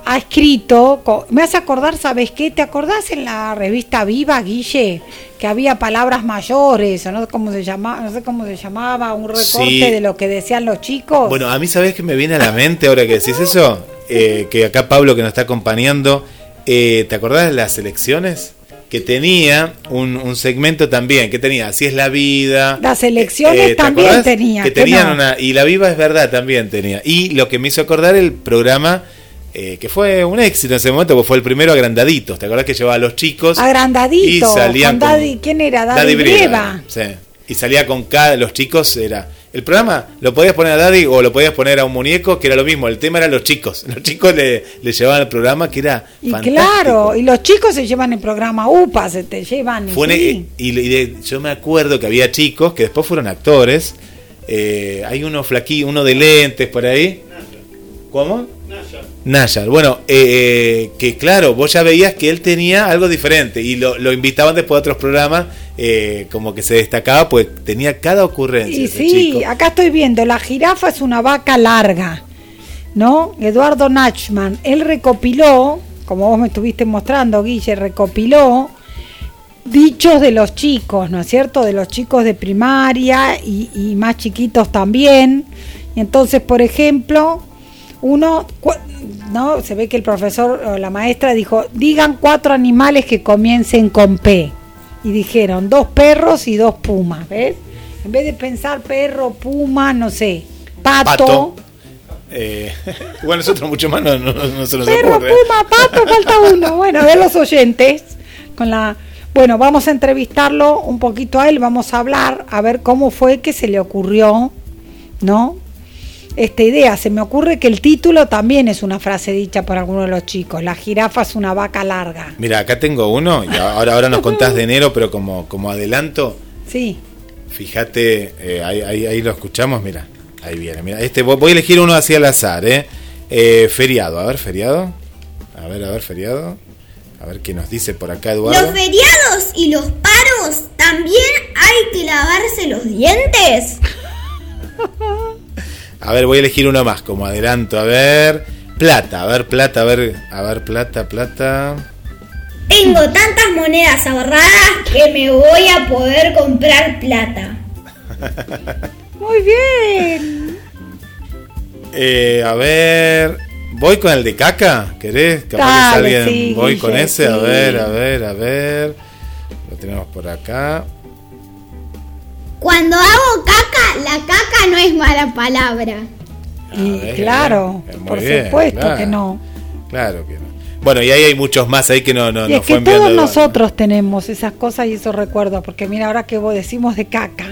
ha escrito, me hace acordar, ¿sabes qué? ¿Te acordás en la revista Viva, Guille? Que había palabras mayores, o no sé cómo se llamaba, no sé cómo se llamaba, un recorte Sí. de lo que decían los chicos. Bueno, a mí sabes que me viene a la mente ahora que decís eso, Eh, que acá Pablo que nos está acompañando, eh, ¿te acordás de las elecciones? Que tenía un, un segmento también, que tenía Así es la vida. Las elecciones ¿te también acordás? tenía, Que ¿qué tenían no? una, y la viva es verdad también tenía. Y lo que me hizo acordar el programa, eh, que fue un éxito en ese momento, porque fue el primero agrandaditos, ¿te acordás que llevaba a los chicos? Agrandadito, y salían con ¿quién era? Daddy, Daddy Brieva. Sí. Y salía con cada los chicos era el programa lo podías poner a Daddy o lo podías poner a un muñeco que era lo mismo el tema eran los chicos los chicos le, le llevaban el programa que era Y fantástico. claro, y los chicos se llevan el programa UPA, se te llevan. Fue e- y, y de- yo me acuerdo que había chicos que después fueron actores Eh, hay uno flaquí uno de lentes por ahí ¿cómo? Nayar. Bueno, eh, eh, que claro, vos ya veías que él tenía algo diferente y lo, lo invitaban después a otros programas, eh, como que se destacaba, pues tenía cada ocurrencia. Y ese sí, chico. acá estoy viendo, la jirafa es una vaca larga, ¿no? Eduardo Nachman, él recopiló, como vos me estuviste mostrando, Guille, recopiló dichos de los chicos, ¿no es cierto? De los chicos de primaria y, y más chiquitos también. Y entonces, por ejemplo, uno, ¿no? Se ve que el profesor o la maestra dijo, digan cuatro animales que comiencen con P. Y dijeron, dos perros y dos pumas, ¿ves? En vez de pensar perro, puma, no sé, pato, Pato. Eh, bueno, nosotros mucho más no, no- no se nos perro, ocurre. puma, pato, falta uno. Bueno, de los oyentes, con la... Bueno, vamos a entrevistarlo un poquito a él, vamos a hablar, a ver cómo fue que se le ocurrió, ¿no? Esta idea, se me ocurre que el título también es una frase dicha por alguno de los chicos, la jirafa es una vaca larga. Mira, acá tengo uno, y ahora, ahora nos contás de enero, pero como, como adelanto, Sí, fíjate, eh, ahí, ahí, ahí lo escuchamos, mira, ahí viene, mira, este voy voy a elegir uno así al azar, ¿eh? Eh, feriado, a ver, feriado, a ver, a ver, feriado, a ver qué nos dice por acá Eduardo. Los feriados y los paros también hay que lavarse los dientes. A ver, voy a elegir uno más como adelanto. A ver, plata, a ver, plata, a ver, a ver, plata, plata. Tengo tantas monedas ahorradas que me voy a poder comprar plata. muy bien. Eh, a ver, voy con el de caca, ¿querés? Capaz que Dale, alguien sí, voy Guille, con ese, a ver, a ver, a ver. Lo tenemos por acá. Cuando hago caca, la caca no es mala palabra. Y ver, claro, eh, por bien, supuesto claro. que no. Claro que no. Bueno, y ahí hay muchos más ahí que no, no, y nos es fue que todos nosotros tenemos esas cosas y esos recuerdos, porque mira, ahora que vos decimos de caca,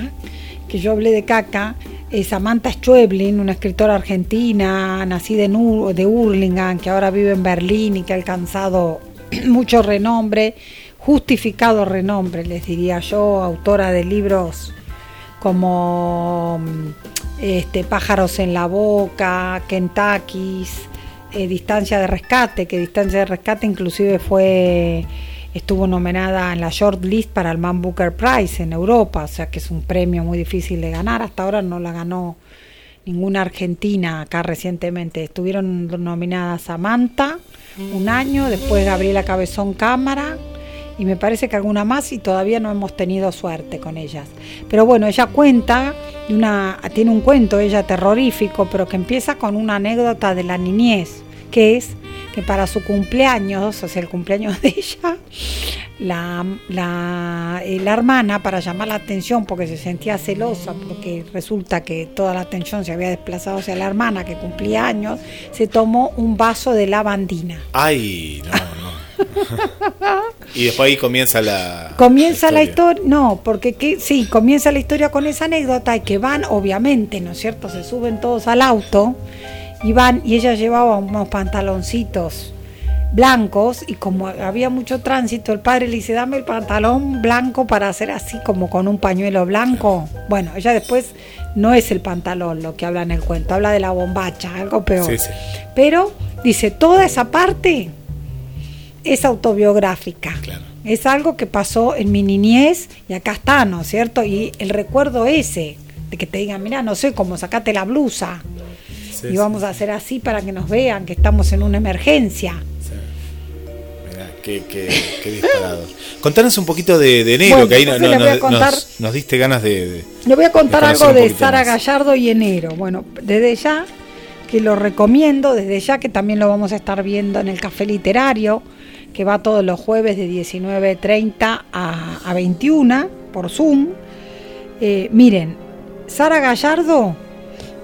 que yo hablé de caca, eh, Samantha Schweblin, una escritora argentina, nacida en Ur- de Hurlingham, que ahora vive en Berlín y que ha alcanzado mucho renombre, justificado renombre, les diría yo, autora de libros como mm, este, Pájaros en la Boca, Kentucky's, eh, Distancia de Rescate, que Distancia de Rescate inclusive fue estuvo nominada en la shortlist para el Man Booker Prize en Europa, o sea que es un premio muy difícil de ganar, hasta ahora no la ganó ninguna argentina acá recientemente, estuvieron nominadas Samantha un año, después Gabriela Cabezón Cámara, y me parece que alguna más y todavía no hemos tenido suerte con ellas. Pero bueno, ella cuenta, una, tiene un cuento ella terrorífico, pero que empieza con una anécdota de la niñez, que es que para su cumpleaños, o sea, el cumpleaños de ella, la, la, eh, la hermana, para llamar la atención, porque se sentía celosa, porque resulta que toda la atención se había desplazado hacia la hermana que cumplía años, se tomó un vaso de lavandina. Ay, no, no. Y después ahí comienza la. Comienza la historia, no, porque que, sí, comienza la historia con esa anécdota y que van, obviamente, ¿no es cierto? Se suben todos al auto y van, y ella llevaba unos pantaloncitos blancos y como había mucho tránsito, el padre le dice, dame el pantalón blanco para hacer así como con un pañuelo blanco. Bueno, ella después no es el pantalón lo que habla en el cuento, habla de la bombacha, algo peor. Sí, sí. Pero dice, toda esa parte es autobiográfica. Claro. Es algo que pasó en mi niñez y acá está, ¿no es cierto? Y el recuerdo ese, de que te digan, mira, no sé cómo sacate la blusa Sí, y sí, vamos a hacer así para que nos vean que estamos en una emergencia. qué, qué, qué disparado. Contanos un poquito de, de enero, Bueno, que ahí no- no- nos, contar- nos- nos diste ganas de. de- Le voy a contar algo de Sara más. Gallardo y enero. Bueno, desde ya que lo recomiendo, desde ya que también lo vamos a estar viendo en el Café Literario, que va todos los jueves de 19.30 a, a 21 por Zoom. Eh, miren, Sara Gallardo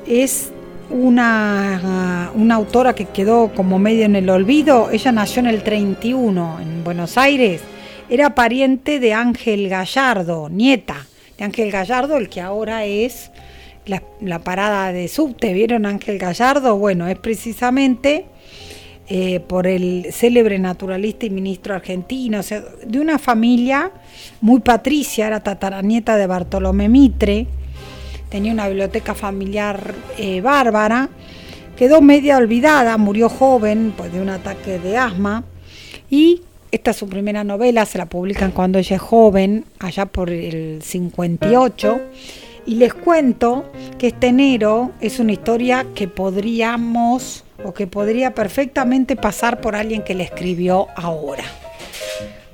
es una, una autora que quedó como medio en el olvido. Ella nació en el 31 en Buenos Aires. Era pariente de Ángel Gallardo, nieta de Ángel Gallardo, el que ahora es la, la parada de subte. ¿Vieron Ángel Gallardo? Bueno, es precisamente eh, por el célebre naturalista y ministro argentino, o sea, de una familia muy patricia, era tataranieta de Bartolomé Mitre, tenía una biblioteca familiar eh, bárbara, quedó media olvidada, murió joven pues, de un ataque de asma y esta es su primera novela, se la publican cuando ella es joven, allá por el 58. Y les cuento que este enero es una historia que podríamos o que podría perfectamente pasar por alguien que le escribió ahora.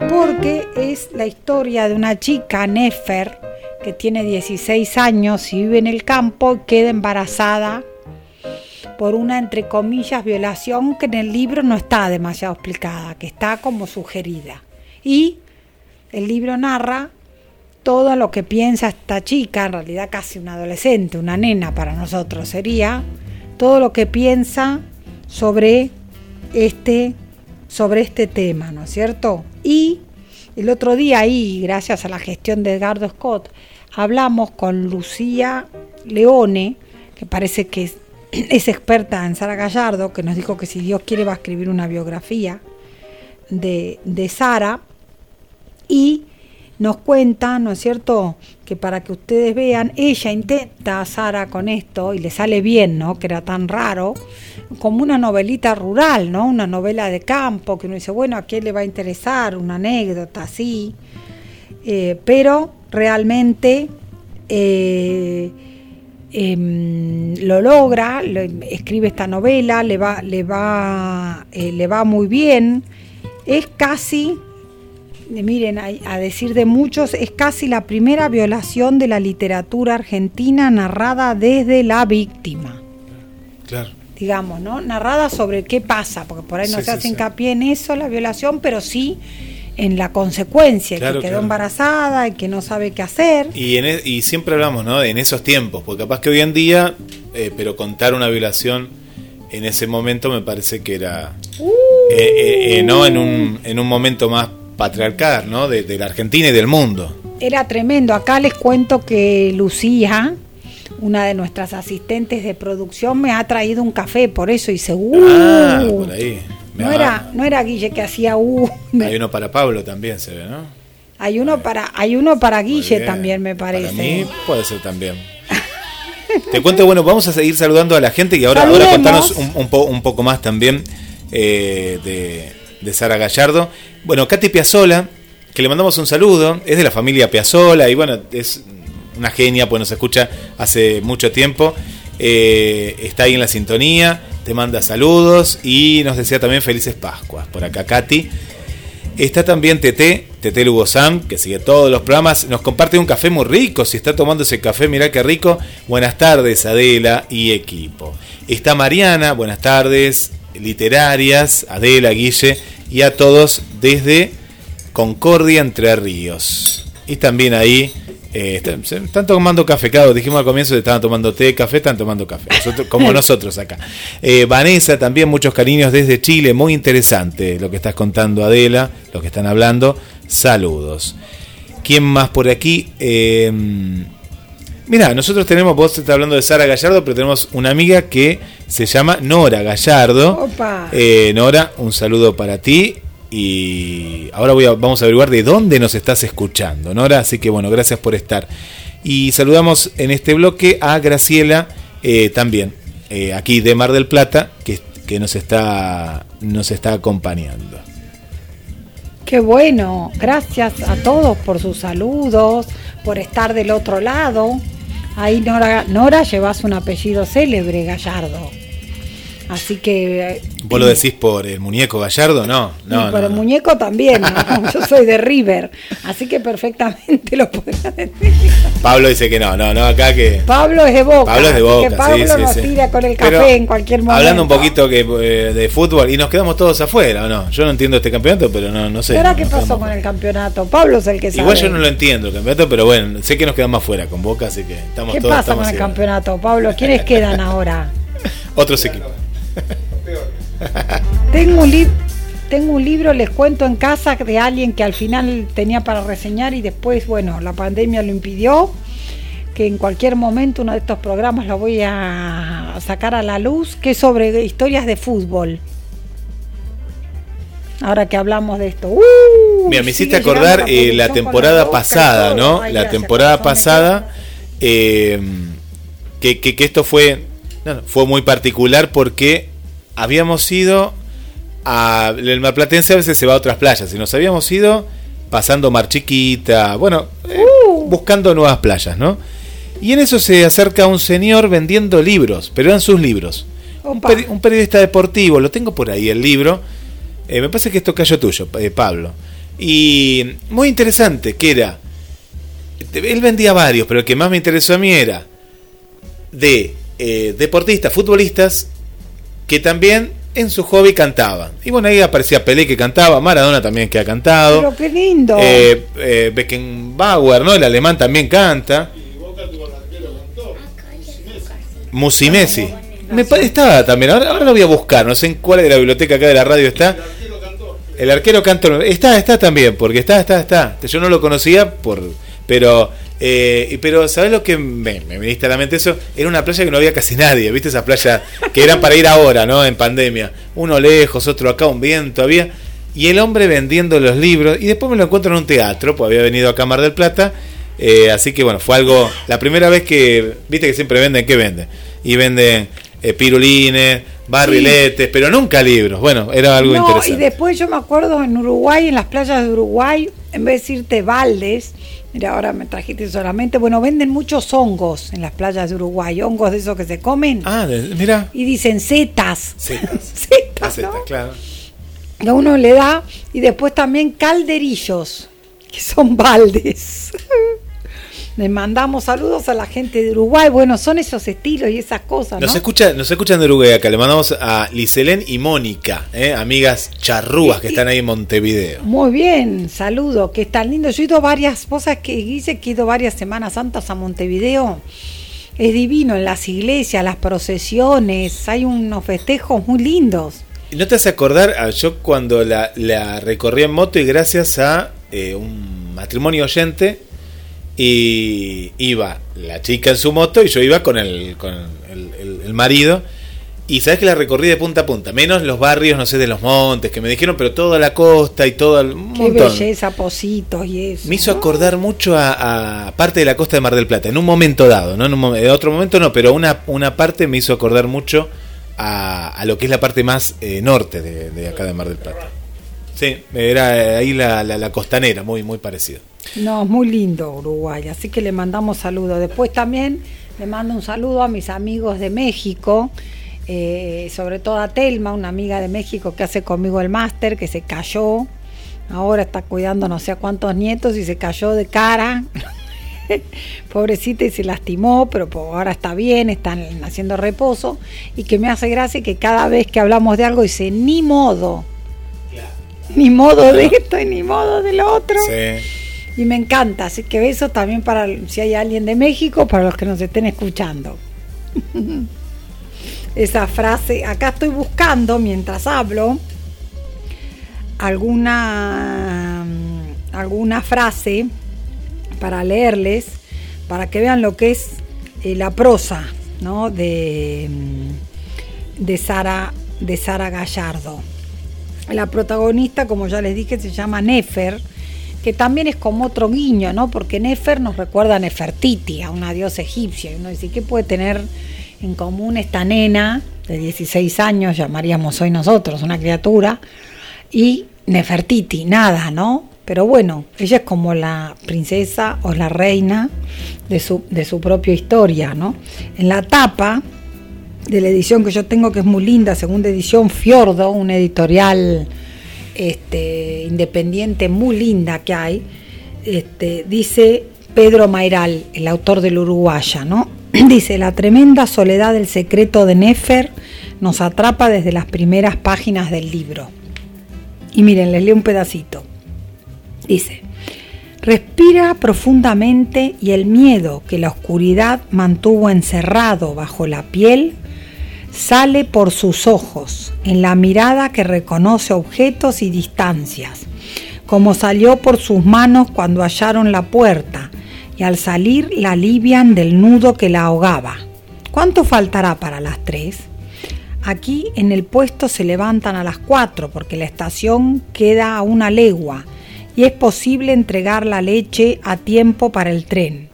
Porque es la historia de una chica, Nefer, que tiene 16 años y vive en el campo y queda embarazada por una, entre comillas, violación que en el libro no está demasiado explicada, que está como sugerida. Y el libro narra todo lo que piensa esta chica, en realidad casi una adolescente, una nena para nosotros sería, todo lo que piensa sobre este, sobre este tema, ¿no es cierto? Y el otro día ahí, gracias a la gestión de Edgardo Scott, hablamos con Lucía Leone, que parece que es, es experta en Sara Gallardo, que nos dijo que si Dios quiere va a escribir una biografía de, de Sara, y nos cuenta, ¿no es cierto?, que para que ustedes vean, ella intenta Sara con esto y le sale bien, ¿no?, que era tan raro, como una novelita rural, ¿no?, una novela de campo, que uno dice, bueno, ¿a quién le va a interesar? Una anécdota así, Eh, pero realmente eh, em, lo logra, lo- escribe esta novela, le va, le va, eh, le va muy bien, es casi miren, a, a decir de muchos, es casi la primera violación de la literatura argentina narrada desde la víctima, Claro. digamos, ¿no? Narrada sobre qué pasa, porque por ahí no Sí, se hace sí. hincapié en eso, la violación, pero sí en la consecuencia, Claro, que quedó claro. embarazada y que no sabe qué hacer. Y, en e- y siempre hablamos, ¿no? En esos tiempos, porque capaz que hoy en día, eh, pero contar una violación en ese momento me parece que era, Uh. eh, eh, eh, ¿no? En un, en un momento más patriarcal, ¿no? De, de la Argentina y del mundo. Era tremendo. Acá les cuento que Lucía, una de nuestras asistentes de producción, me ha traído un café, por eso hice uh. Ah, por ahí. No era, no era Guille que hacía uh. Hay uno para Pablo también, se ve, ¿no? Hay uno para, hay uno para Guille también, me parece. Para mí puede ser también. Te cuento, bueno, vamos a seguir saludando a la gente y ahora, ahora contanos un, un po- un poco más también eh, de, de Sara Gallardo. Bueno, Katy Piazzola, que le mandamos un saludo, es de la familia Piazzola y bueno, es una genia, pues nos escucha hace mucho tiempo. Eh, está ahí en la sintonía, te manda saludos y nos desea también felices Pascuas. Por acá, Katy. Está también Tete, Tete Lugo Sam, que sigue todos los programas. Nos comparte un café muy rico. Si está tomando ese café, mirá qué rico. Buenas tardes, Adela y equipo. Está Mariana, buenas tardes. Literarias, Adela, Guille y a todos desde Concordia Entre Ríos. Y también ahí Eh, están, tomando café, claro, dijimos al comienzo que estaban tomando té, café, están tomando café, Nosotros- como nosotros acá. Eh, Vanessa, también muchos cariños desde Chile, muy interesante lo que estás contando Adela, lo que están hablando, saludos. ¿Quién más por aquí? Eh, mira, nosotros tenemos, vos estás hablando de Sara Gallardo, pero tenemos una amiga que se llama Nora Gallardo. Opa. Eh, Nora, un saludo para ti. Y ahora voy a- vamos a averiguar de dónde nos estás escuchando, Nora. Así que bueno, gracias por estar. Y saludamos en este bloque a Graciela eh, también, eh, aquí de Mar del Plata, que, que nos, está, nos está acompañando. Qué bueno, gracias a todos por sus saludos, por estar del otro lado. Ahí Nora, Nora llevas un apellido célebre, Gallardo. Así que... eh, ¿Vos lo decís por el muñeco Gallardo? No, y no. por no, el no. muñeco también, ¿no? yo soy de River, así que perfectamente lo podría decir. Pablo dice que no, no, no, acá que... Pablo es de Boca, Pablo es de así Boca, que Pablo sí, sí, nos sí. tira con el café Pero en cualquier momento. Hablando un poquito que, eh, de fútbol y nos quedamos todos afuera, ¿o no? Yo no entiendo este campeonato, pero no, no sé. ¿Y ahora qué pasó con el campeonato? Pablo es el que sabe. Igual yo no lo entiendo el campeonato, pero bueno, sé que nos quedamos afuera con Boca, así que estamos ¿Qué todos pasa estamos con el campeonato, Pablo? ¿Quiénes quedan ahora? Otros equipos. Tengo un, li- tengo un libro, les cuento en casa, de alguien que al final tenía para reseñar y después, bueno, la pandemia lo impidió. Que en cualquier momento uno de estos programas lo voy a sacar a la luz, que es sobre historias de fútbol. Ahora que hablamos de esto. ¡Uh! Mira, me hiciste acordar eh, la temporada pasada. ¿no? Ay, La gracias, temporada pasada, eh, que, que- que esto fue, no, no, fue muy particular porque habíamos ido a. El marplatense a veces se va a otras playas y nos habíamos ido pasando Mar Chiquita, bueno, eh, Uh. buscando nuevas playas, ¿no? Y en eso se acerca un señor vendiendo libros, pero eran sus libros. Un, Opa. peri- un periodista deportivo, lo tengo por ahí el libro. Eh, me parece que esto cayó tuyo, eh, Pablo. Y muy interesante, que era. Él vendía varios, pero el que más me interesó a mí era de eh, deportistas, futbolistas, que también en su hobby cantaban. Y bueno, ahí aparecía Pelé que cantaba, Maradona también que ha cantado. Pero qué lindo. Eh, eh, Beckenbauer, ¿no? El alemán también canta. Musimesi. Me estaba también, ahora, ahora lo voy a buscar, no sé en cuál de la biblioteca acá de la radio está. El arquero cantor. Está, está también, porque está, está, está. Yo no lo conocía por. Pero. Eh, pero, ¿sabes lo que me, me viniste a la mente eso? Era una playa que no había casi nadie, ¿viste? Esas playas que eran para ir ahora, ¿no? En pandemia. Uno lejos, otro acá, un viento había. Y el hombre vendiendo los libros. Y después me lo encuentro en un teatro, pues había venido a Cámara del Plata. eh, así que bueno, fue algo. La primera vez que. Viste que siempre venden, ¿qué venden? Y venden eh, pirulines, barriletes, pero nunca libros. Bueno, era algo no, interesante. y después yo me acuerdo en Uruguay, en las playas de Uruguay, en vez de decirte baldes, mira, ahora me trajiste solamente, bueno, venden muchos hongos en las playas de Uruguay, hongos de esos que se comen. Ah, mira. Y dicen setas. Setas. Setas, Setas, ¿no? claro. Que uno le da. Y después también calderillos, que son baldes. Le mandamos saludos a la gente de Uruguay. Bueno, son esos estilos y esas cosas, ¿no? Nos, escucha, nos escuchan de Uruguay acá. Le mandamos a Liselén y Mónica, ¿eh? amigas charrúas que están ahí en Montevideo. Muy bien, saludo, que tan lindo. Yo he ido varias cosas que hice, que he ido varias Semanas Santas a Montevideo. Es divino en las iglesias, las procesiones, hay unos festejos muy lindos. ¿Y ¿No te hace acordar? a yo cuando la, la recorrí en moto y gracias a eh, un matrimonio oyente, y iba la chica en su moto y yo iba con el, con el, el- el marido. Y sabes que la recorrí de punta a punta, menos los barrios, no sé, de los montes, que me dijeron, pero toda la costa y todo el un Qué montón. belleza, Positos y eso. Me hizo acordar mucho a, a parte de la costa de Mar del Plata, en un momento dado, ¿no? En, un en otro momento no, pero una, una parte me hizo acordar mucho a, a lo que es la parte más eh, norte de, de acá de Mar del Plata. Sí, era ahí la, la, la costanera, muy, muy parecido. No, es muy lindo Uruguay, así que le mandamos saludos. Después también le mando un saludo a mis amigos de México, eh, sobre todo a Telma, una amiga de México que hace conmigo el máster, que se cayó. Ahora está cuidando no sé a cuántos nietos y se cayó de cara. Pobrecita y se lastimó, pero ahora está bien, están haciendo reposo. Y que me hace gracia que cada vez que hablamos de algo dice, ni modo. Ni modo de esto y ni modo de lo otro. Sí. Y me encanta, así que besos también para si hay alguien de México, para los que nos estén escuchando. Esa frase, acá estoy buscando mientras hablo alguna alguna frase para leerles, para que vean lo que es eh, la prosa ¿no? de, de, Sara, de Sara Gallardo. La protagonista, como ya les dije, se llama Nefer, que también es como otro guiño, ¿no? porque Nefer nos recuerda a Nefertiti, a una diosa egipcia. Y uno dice, ¿qué puede tener en común esta nena de 16 años, llamaríamos hoy nosotros, una criatura, y Nefertiti? Nada, ¿no? Pero bueno, ella es como la princesa o la reina de su, de su propia historia, ¿no? En la tapa de la edición que yo tengo, que es muy linda, segunda edición Fiordo, una editorial este, independiente muy linda que hay, este, dice Pedro Mairal, el autor del Uruguaya, ¿no? Dice, la tremenda soledad del secreto de Nefer nos atrapa desde las primeras páginas del libro. Y miren, les leo un pedacito. Dice, respira profundamente y el miedo que la oscuridad mantuvo encerrado bajo la piel sale por sus ojos, en la mirada que reconoce objetos y distancias, como salió por sus manos cuando hallaron la puerta y al salir la alivian del nudo que la ahogaba. ¿Cuánto faltará para las tres? Aquí en el puesto se levantan a las cuatro porque la estación queda a una legua y es posible entregar la leche a tiempo para el tren.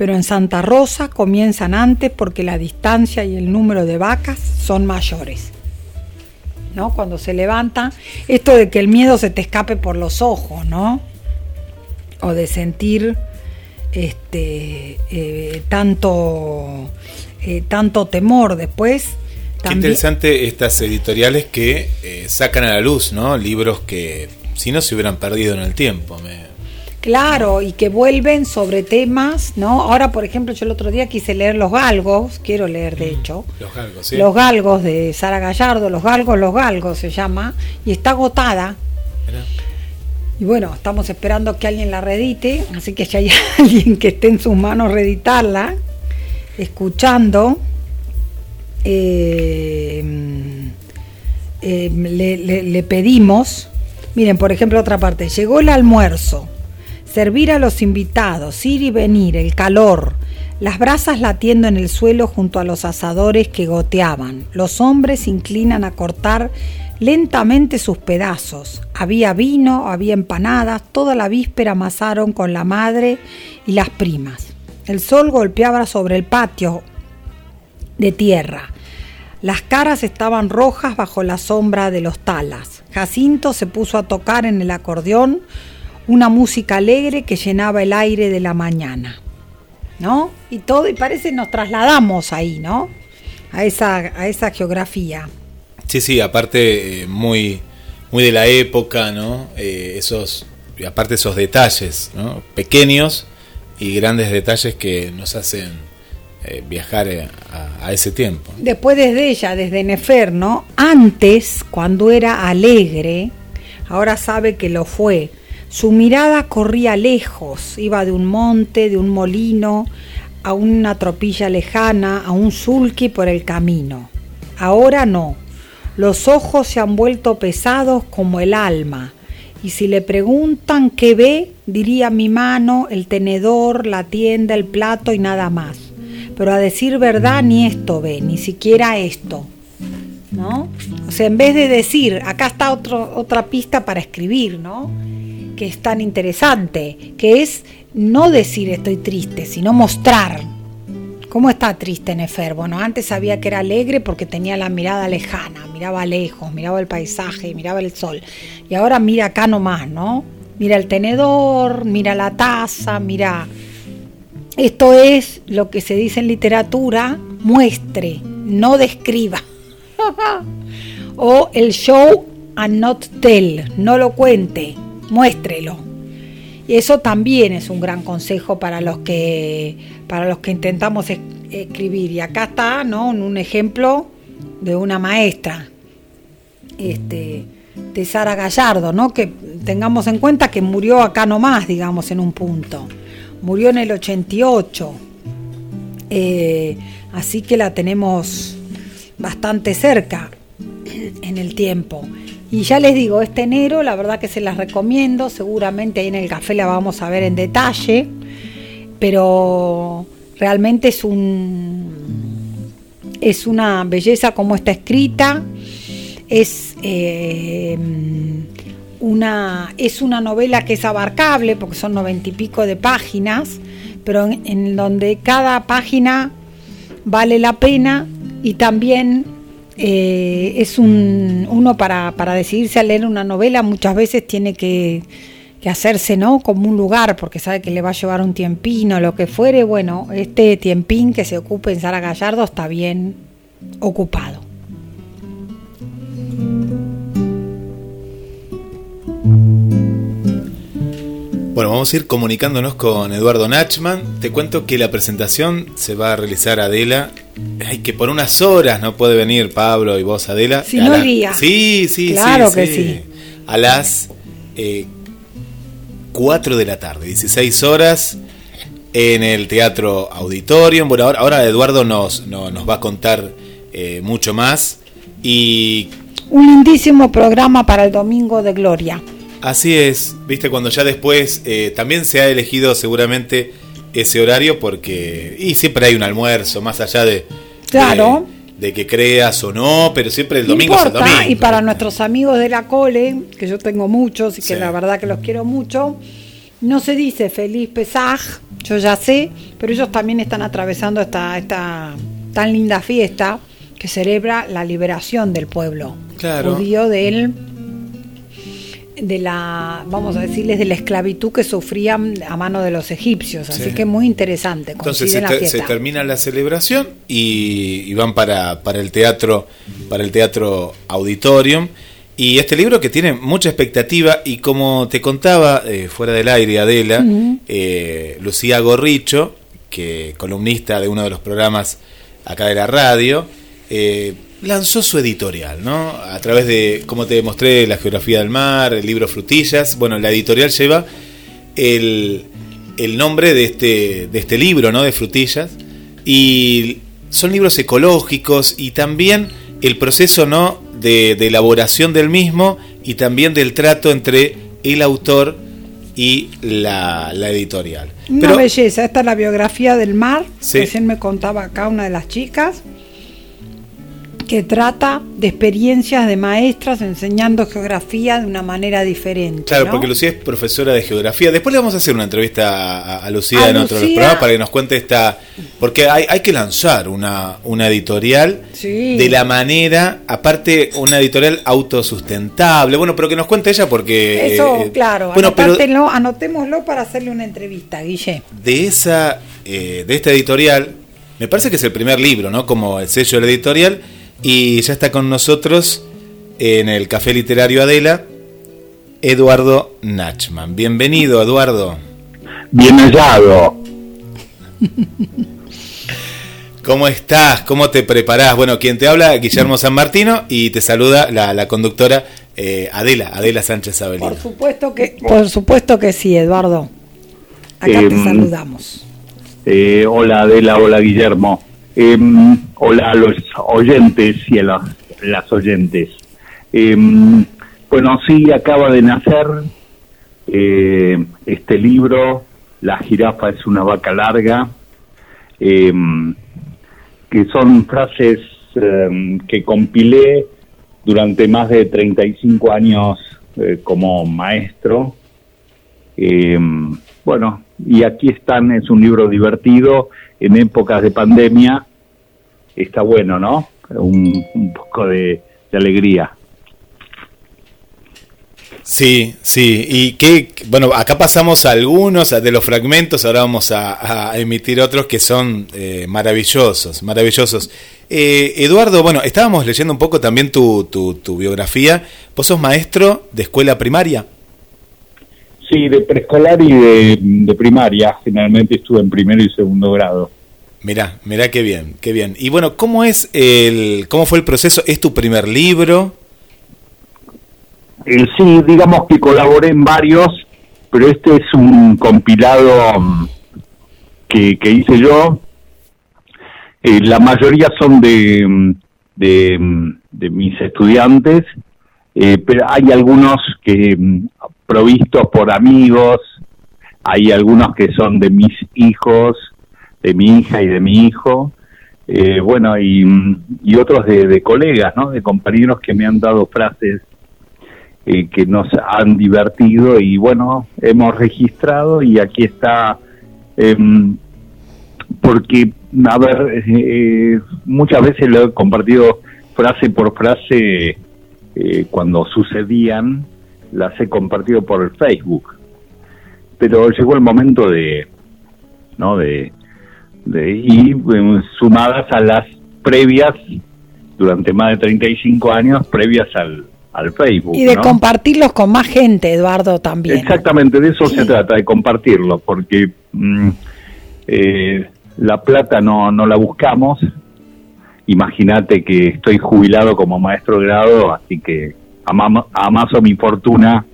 Pero en Santa Rosa comienzan antes porque la distancia y el número de vacas son mayores. ¿No? Cuando se levanta, esto de que el miedo se te escape por los ojos, ¿no? O de sentir este eh, tanto eh, tanto temor después. Qué interesante estas editoriales que eh, sacan a la luz, ¿no? Libros que si no se hubieran perdido en el tiempo. Me... Claro, y que vuelven sobre temas, ¿no? Ahora, por ejemplo, yo el otro día quise leer Los Galgos, quiero leer de hecho. Los Galgos, sí. Los Galgos de Sara Gallardo, Los Galgos, Los Galgos se llama, y está agotada. Mirá. Y bueno, estamos esperando que alguien la reedite, así que si hay alguien que esté en sus manos reeditarla, escuchando, eh, eh, le, le- le pedimos, miren, por ejemplo, otra parte, llegó el almuerzo, servir a los invitados, ir y venir, el calor, las brasas latiendo en el suelo junto a los asadores que goteaban, los hombres se inclinan a cortar lentamente sus pedazos. Había vino, había empanadas, toda la víspera amasaron con la madre y las primas. El sol golpeaba sobre el patio de tierra. Las caras estaban rojas bajo la sombra de los talas. Jacinto se puso a tocar en el acordeón una música alegre que llenaba el aire de la mañana. ¿No? Y todo, y parece nos trasladamos ahí, ¿no? A esa, a esa geografía. Sí, sí, aparte eh, muy, muy de la época, ¿no? Eh, esos, aparte esos detalles, ¿no? Pequeños y grandes detalles que nos hacen eh, viajar eh, a, a ese tiempo. Después desde ella, desde Nefer, ¿no? Antes, cuando era alegre, ahora sabe que lo fue. Su mirada corría lejos, iba de un monte, de un molino, a una tropilla lejana, a un sulky por el camino. Ahora no. Los ojos se han vuelto pesados como el alma. Y si le preguntan qué ve, diría mi mano, el tenedor, la tienda, el plato y nada más. Pero a decir verdad, ni esto ve, ni siquiera esto. ¿No? O sea, en vez de decir, acá está otro, otra pista para escribir, ¿no? Que es tan interesante, que es no decir estoy triste, sino mostrar. ¿Cómo está triste Nefer? Bueno, antes sabía que era alegre porque tenía la mirada lejana, miraba lejos, miraba el paisaje, miraba el sol. Y ahora mira acá nomás, ¿no? Mira el tenedor, mira la taza, mira... Esto es lo que se dice en literatura, muestre, no describa. o el show and not tell, no lo cuente, muéstrelo. Y eso también es un gran consejo para los que para los que intentamos es- escribir. Y acá está, ¿no? Un ejemplo de una maestra. Este, de Sara Gallardo, ¿no? Que tengamos en cuenta que murió acá nomás, digamos, en un punto. Murió en el 88. Eh, así que la tenemos bastante cerca en el tiempo. Y ya les digo, este enero la verdad que se las recomiendo, seguramente ahí en el café la vamos a ver en detalle, pero realmente es un es una belleza como está escrita, es eh, una es una novela que es abarcable porque son noventa y pico de páginas, pero en, en donde cada página vale la pena y también eh, es un uno para, para decidirse a leer una novela muchas veces tiene que, que hacerse no como un lugar porque sabe que le va a llevar un tiempín o lo que fuere bueno este tiempín que se ocupe en Sara Gallardo está bien ocupado Bueno, vamos a ir comunicándonos con Eduardo Nachman. Te cuento que la presentación se va a realizar Adela. Ay, que por unas horas no puede venir Pablo y vos, Adela. Si A no la- iría. Sí, sí, Claro sí, que sí. sí. A las eh, 4 de la tarde, 16 horas, en el Teatro Auditorium. Bueno, ahora, ahora Eduardo nos, no- nos va a contar eh, mucho más. Y un lindísimo programa para el domingo de Gloria Así es, viste, cuando ya después eh, también se ha elegido seguramente ese horario porque. Y siempre hay un almuerzo, más allá de. Claro. De, de que creas o no, pero siempre el domingo es el importa, domingo. Y para nuestros amigos de la cole, que yo tengo muchos y que Sí. la verdad que los quiero mucho, no se dice feliz Pesaj, yo ya sé, pero ellos también están atravesando esta, esta tan linda fiesta que celebra la liberación del pueblo Claro. judío del de la, vamos a decirles, de la esclavitud que sufrían a mano de los egipcios. Así Sí. que muy interesante. Entonces se, en la te- se fiesta. termina la celebración y, y van para, para el teatro, para el teatro auditorium. Y este libro que tiene mucha expectativa y como te contaba eh, fuera del aire Adela, eh, Lucía Gorricho, que columnista de uno de los programas acá de la radio, eh, lanzó su editorial, ¿no? A través de, como te demostré, la geografía del mar, el libro Frutillas. Bueno, la editorial lleva el, el nombre de este, de este libro, ¿no? De frutillas. Y son libros ecológicos y también el proceso, ¿no? De, de elaboración del mismo y también del trato entre el autor y la, la editorial. Una Pero- belleza, esta es la biografía del mar, Sí. recién me contaba acá una de las chicas, que trata de experiencias de maestras enseñando geografía de una manera diferente. Claro, ¿no? porque Lucía es profesora de geografía. Después le vamos a hacer una entrevista a, a Lucía A en otro de los Lucía. programas para que nos cuente esta. Porque hay, hay que lanzar una, una editorial Sí. de la manera, aparte, una editorial autosustentable. Bueno, pero que nos cuente ella porque. Eso, eh, claro, Bueno, pero anotémoslo para hacerle una entrevista, Guille. de esa eh, de esta editorial, me parece que es el primer libro, ¿no? Como el sello de la editorial. Y ya está con nosotros en el Café Literario Adela, Eduardo Nachman. Bienvenido, Eduardo. Bien hallado. ¿Cómo estás? ¿Cómo te preparás? Bueno, quien te habla, Guillermo San Martino, y te saluda la, la conductora eh, Adela, Adela Sánchez Avelino. Por supuesto que, por supuesto que sí, Eduardo. Acá te Em, saludamos. Eh, hola Adela, hola Guillermo. Em, hola a los oyentes y a las, las oyentes. Em, bueno, sí, acaba de nacer eh, este libro, La jirafa es una vaca larga, em, que son frases que compilé durante más de 35 años eh, como maestro. Bueno, y aquí están, es un libro divertido en épocas de pandemia. Está bueno, ¿no? Un, un poco de, alegría. Sí, sí. Y que, bueno, acá pasamos algunos de los fragmentos, ahora vamos a, a emitir otros que son eh, maravillosos, maravillosos. Eh, Eduardo, bueno, estábamos leyendo un poco también tu, tu, tu biografía. Vos sos maestro de escuela primaria. Sí, de preescolar y de, de primaria. Generalmente estuve en primero y segundo grado. Mirá, mirá qué bien, qué bien. Y bueno, ¿cómo es el, cómo fue el proceso? ¿Es tu primer libro? Eh, sí, digamos que colaboré en varios, pero este es un compilado mm, que, que hice yo. Eh, la mayoría son de, mm, de, mm, de mis estudiantes, eh, pero hay algunos que provistos por amigos, hay algunos que son de mis hijos, de mi hija y de mi hijo, eh, bueno, y, y otros de, colegas, ¿no? De compañeros que me han dado frases eh, que nos han divertido y bueno, hemos registrado y aquí está, em, porque, a ver, eh, muchas veces lo he compartido frase por frase eh, cuando sucedían, las he compartido por el Facebook, pero llegó el momento de, ¿no? De, de y em, sumadas a las previas durante más de 35 años previas al, al Facebook. Y de ¿no? compartirlos con más gente, Eduardo, también. Exactamente, de eso se trata, de compartirlo, porque mm, eh, la plata no, no la buscamos. Imagínate que estoy jubilado como maestro de grado, así que amaso mi fortuna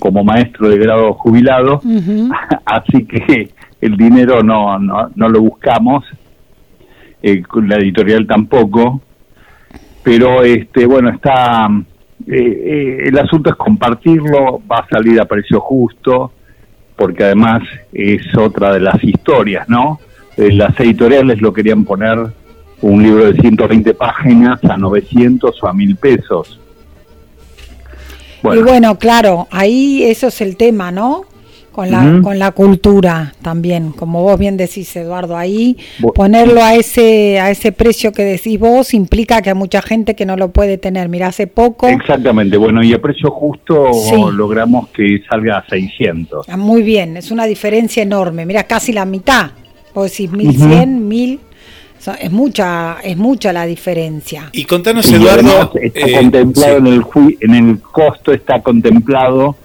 como maestro de grado jubilado, así que el dinero no, no, no lo buscamos, eh, la editorial tampoco, pero este bueno está eh, eh, el asunto es compartirlo va a salir a precio justo porque además es otra de las historias no Eh, las editoriales lo querían poner un libro de 120 páginas a 900 o a 1000 pesos Y bueno, claro, ahí eso es el tema, ¿no? Con la, con la cultura también, como vos bien decís, Eduardo, ahí Bu- ponerlo a ese, a ese precio que decís vos implica que hay mucha gente que no lo puede tener. Mira, hace poco, exactamente bueno y a precio justo Sí. logramos que salga a 600 ah, muy bien, es una diferencia enorme. Mira, casi la mitad. Vos decís 1100, 1000, so- es mucha, es mucha la diferencia. Y contanos, Sí, Eduardo. está eh, contemplado sí. en el ju- en el costo está contemplado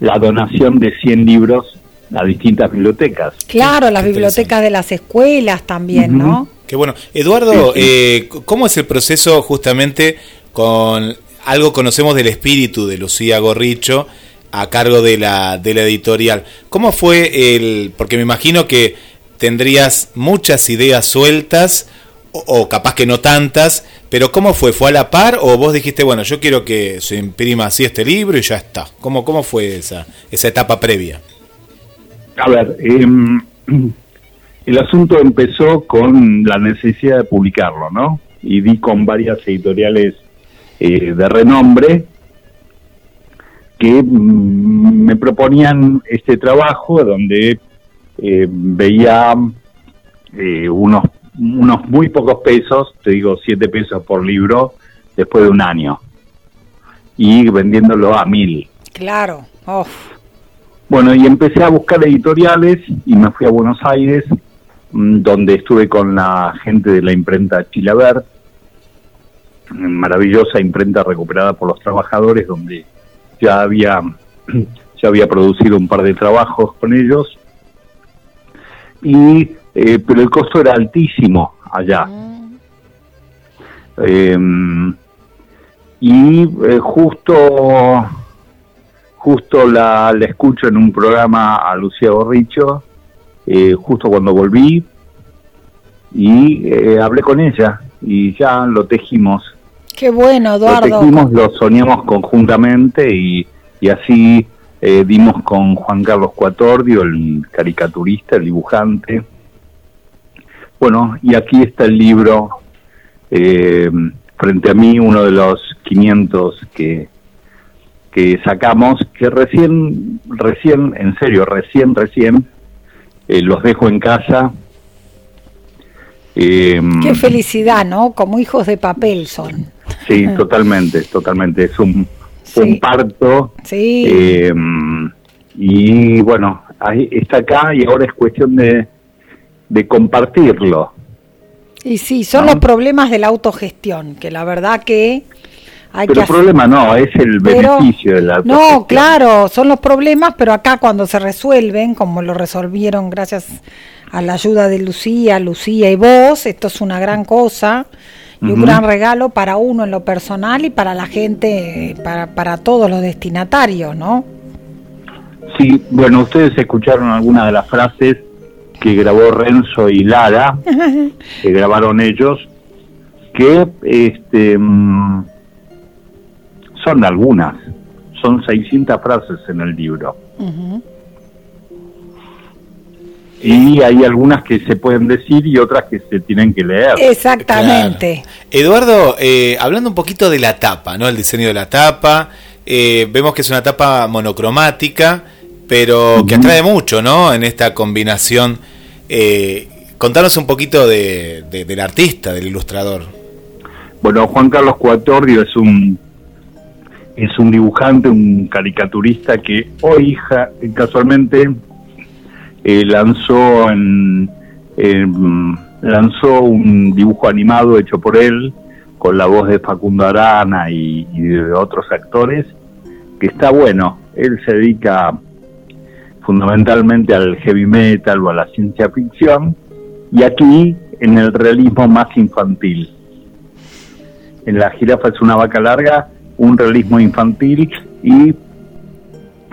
la donación de 100 libros a distintas bibliotecas. Claro, las bibliotecas de las escuelas también, ¿no? Qué bueno. Eduardo, eh, ¿cómo es el proceso justamente con algo conocemos del espíritu de Lucía Gorricho a cargo de la, de la editorial? ¿Cómo fue el...? Porque me imagino que tendrías muchas ideas sueltas o, capaz que no tantas, pero ¿cómo fue? ¿Fue a la par o vos dijiste, bueno, yo quiero que se imprima así este libro y ya está? ¿Cómo, cómo fue esa, esa etapa previa? A ver, em, el asunto empezó con la necesidad de publicarlo, ¿no? Y di con varias editoriales eh, de renombre que mm, me proponían este trabajo donde eh, veía eh, unos, unos muy pocos pesos, te digo siete pesos por libro, después de un año, y vendiéndolo a mil. Claro. Oh, Bueno, y empecé a buscar editoriales y me fui a Buenos Aires, mm, donde estuve con la gente de la imprenta Chilaver, maravillosa imprenta recuperada por los trabajadores, donde ya había, ya había producido un par de trabajos con ellos, y eh, pero el costo era altísimo allá. Em, y eh, justo justo la, la escucho en un programa a Lucía Borricho, eh, justo cuando volví, y eh, hablé con ella y ya lo tejimos. qué bueno, Lo Eduardo. tejimos, lo soñamos conjuntamente y, y así eh, dimos con Juan Carlos Cuatordio, el caricaturista, el dibujante. Bueno, y aquí está el libro eh, frente a mí, uno de los 500 que, que sacamos, que recién, recién, en serio, recién, recién, eh, los dejo en casa. Eh, Qué felicidad, ¿no? Como hijos de papel son. Sí, totalmente, totalmente. Es un, Sí. un parto. Sí. eh, y bueno, ahí está acá y ahora es cuestión de, de compartirlo. Y sí, son los problemas de la autogestión, que la verdad que hay Pero el problema no, es el Pero- beneficio de la No, autogestión. claro, son los problemas, pero acá cuando se resuelven, como lo resolvieron gracias a la ayuda de Lucía, Lucía y vos, esto es una gran cosa. Y un gran regalo para uno en lo personal y para la gente, para, para todos los destinatarios, ¿no? Sí, bueno, ustedes escucharon algunas de las frases que grabó Renzo y Lara, que grabaron ellos, que este, mm, son algunas, son 600 frases en el libro. Y hay algunas que se pueden decir y otras que se tienen que leer. Exactamente. Eduardo, eh, hablando un poquito de la tapa, ¿no? El diseño de la tapa, eh, vemos que es una tapa monocromática, pero que atrae mucho, ¿no? En esta combinación. Eh, contanos un poquito de, de- del artista, del ilustrador. Bueno, Juan Carlos Cuatorio es un es un dibujante, un caricaturista que hoy casualmente eh, lanzó en, lanzó un dibujo animado hecho por él con la voz de Facundo Arana y, y de otros actores que está bueno. Él se dedica fundamentalmente al heavy metal o a la ciencia ficción y aquí en el realismo más infantil en la jirafa es una vaca larga, un realismo infantil y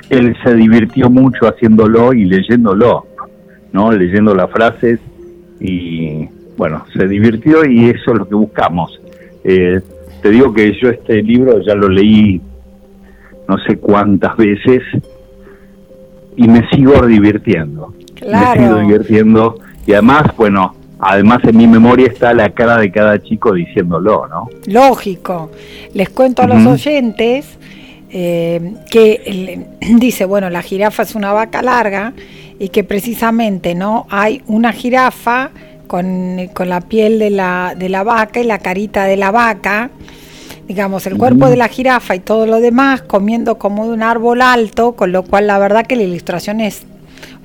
él se divirtió mucho haciéndolo y leyéndolo, ¿no? Leyendo las frases y bueno, se divirtió y eso es lo que buscamos. Eh, te digo que yo este libro ya lo leí no sé cuántas veces y me sigo divirtiendo. Me sigo Claro. divirtiendo y además, bueno, además en mi memoria está la cara de cada chico diciéndolo, ¿no? Lógico. Les cuento a los oyentes eh, que dice, bueno, la jirafa es una vaca larga y que precisamente no hay una jirafa con, con la piel de la, de la vaca y la carita de la vaca, digamos, el cuerpo de la jirafa y todo lo demás comiendo como de un árbol alto, con lo cual la verdad que la ilustración es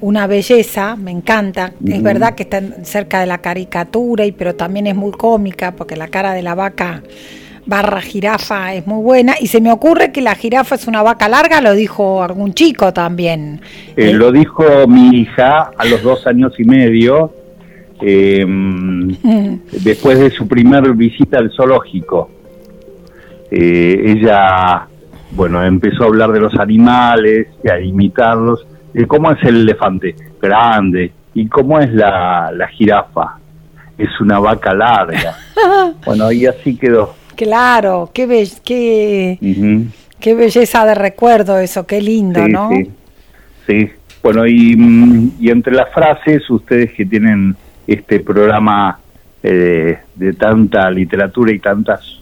una belleza, me encanta. Es verdad que está cerca de la caricatura, y pero también es muy cómica porque la cara de la vaca barra jirafa es muy buena. Y se me ocurre que la jirafa es una vaca larga, lo dijo algún chico también. Eh. Lo dijo mi hija a los dos años y medio, eh, Mm, después de su primer visita al zoológico. Eh, ella, bueno, empezó a hablar de los animales, y a imitarlos. ¿Cómo es el elefante? Grande. ¿Y cómo es la, la jirafa? Es una vaca larga. Bueno, y así quedó. Claro, qué, be- qué, qué belleza de recuerdo eso, qué lindo, Sí, ¿no? sí. Sí. Bueno, y, mm, y entre las frases, ustedes que tienen este programa eh, de tanta literatura y tantas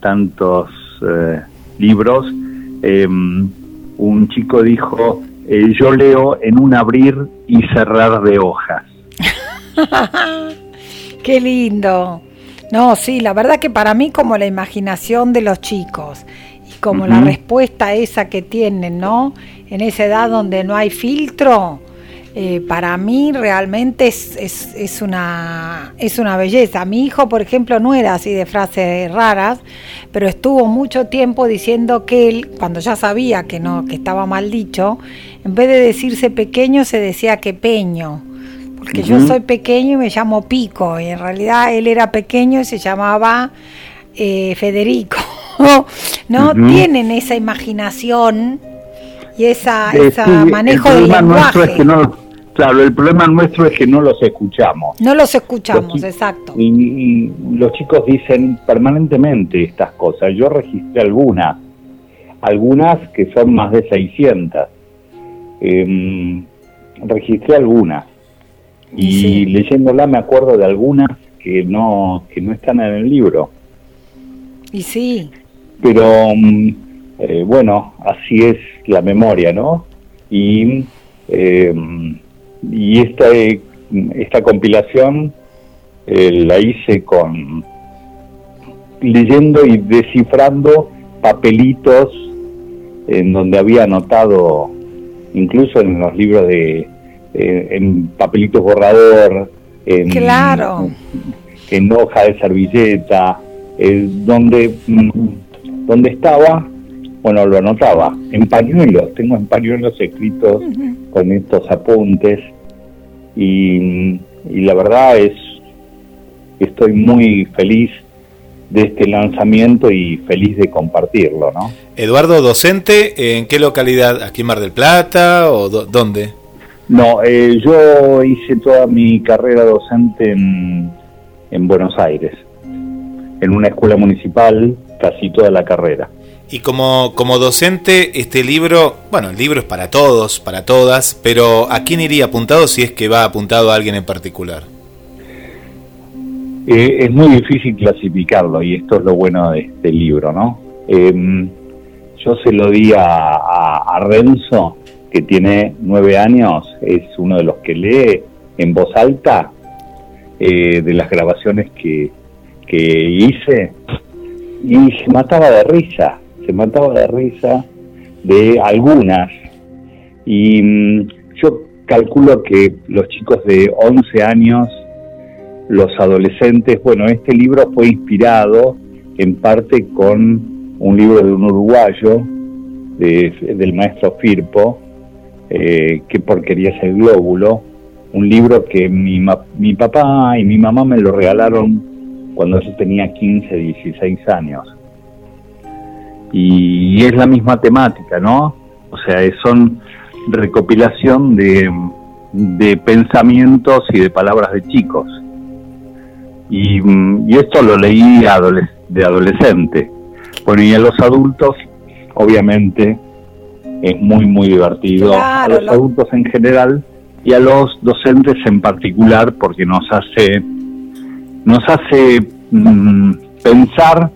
tantos eh, libros, eh, un chico dijo, eh, yo leo en un abrir y cerrar de hojas. Qué lindo. No, sí, la verdad que para mí como la imaginación de los chicos y como la respuesta esa que tienen, ¿no? En esa edad donde no hay filtro, eh, para mí realmente es, es, es una, es una belleza. Mi hijo, por ejemplo, no era así de frases raras, pero estuvo mucho tiempo diciendo que él, cuando ya sabía que no, que estaba mal dicho, en vez de decirse pequeño, se decía que peño. Porque yo soy pequeño y me llamo Pico, y en realidad él era pequeño y se llamaba eh, Federico. ¿No? Tienen esa imaginación y esa, Eh, esa sí, manejo el del problema nuestro lenguaje. es que no, claro, el problema nuestro es que no los escuchamos. No los escuchamos, Los exacto. Y, y los chicos dicen permanentemente estas cosas. Yo registré algunas, algunas que son más de 600. Em, registré algunas. Y Sí. leyéndola me acuerdo de algunas que no, que no están en el libro. Y sí, Pero mm, eh, bueno, así es la memoria, ¿no? Y, eh, y esta, eh, esta compilación eh, la hice con leyendo y descifrando papelitos en donde había anotado, incluso en los libros de, eh, en papelitos borrador, en, Claro. en hoja de servilleta, eh, donde, mm, donde estaba, bueno, lo anotaba, en pañuelos, tengo en pañuelos escritos con estos apuntes y, y la verdad es que estoy muy feliz de este lanzamiento y feliz de compartirlo, ¿no? Eduardo, docente, ¿en qué localidad? ¿Aquí en Mar del Plata o dónde? No, eh, yo hice toda mi carrera docente en, en Buenos Aires, en una escuela municipal, casi toda la carrera. Y como, como docente, este libro, bueno, el libro es para todos, para todas, pero ¿a quién iría apuntado si es que va apuntado a alguien en particular? Eh, es muy difícil clasificarlo y esto es lo bueno de este libro, ¿no? Eh, yo se lo di a, a- a Renzo, que tiene nueve años, es uno de los que lee en voz alta eh, de las grabaciones que, que hice y se mataba de risa, se mataba de risa de algunas. Y mm, yo calculo que los chicos de 11 años los adolescentes, bueno, este libro fue inspirado en parte con un libro de un uruguayo, de- del maestro Firpo, eh, Qué porquería es el glóbulo, un libro que mi, mi papá y mi mamá me lo regalaron cuando yo tenía 15, 16 años. Y es la misma temática, ¿no? O sea, son recopilación de, de pensamientos y de palabras de chicos. Y, mm, esto lo leí de adolescente. Bueno, y a los adultos, obviamente, es muy, muy divertido. Claro, a los lo- adultos en general y a los docentes en particular, porque nos hace, nos hace mm, pensar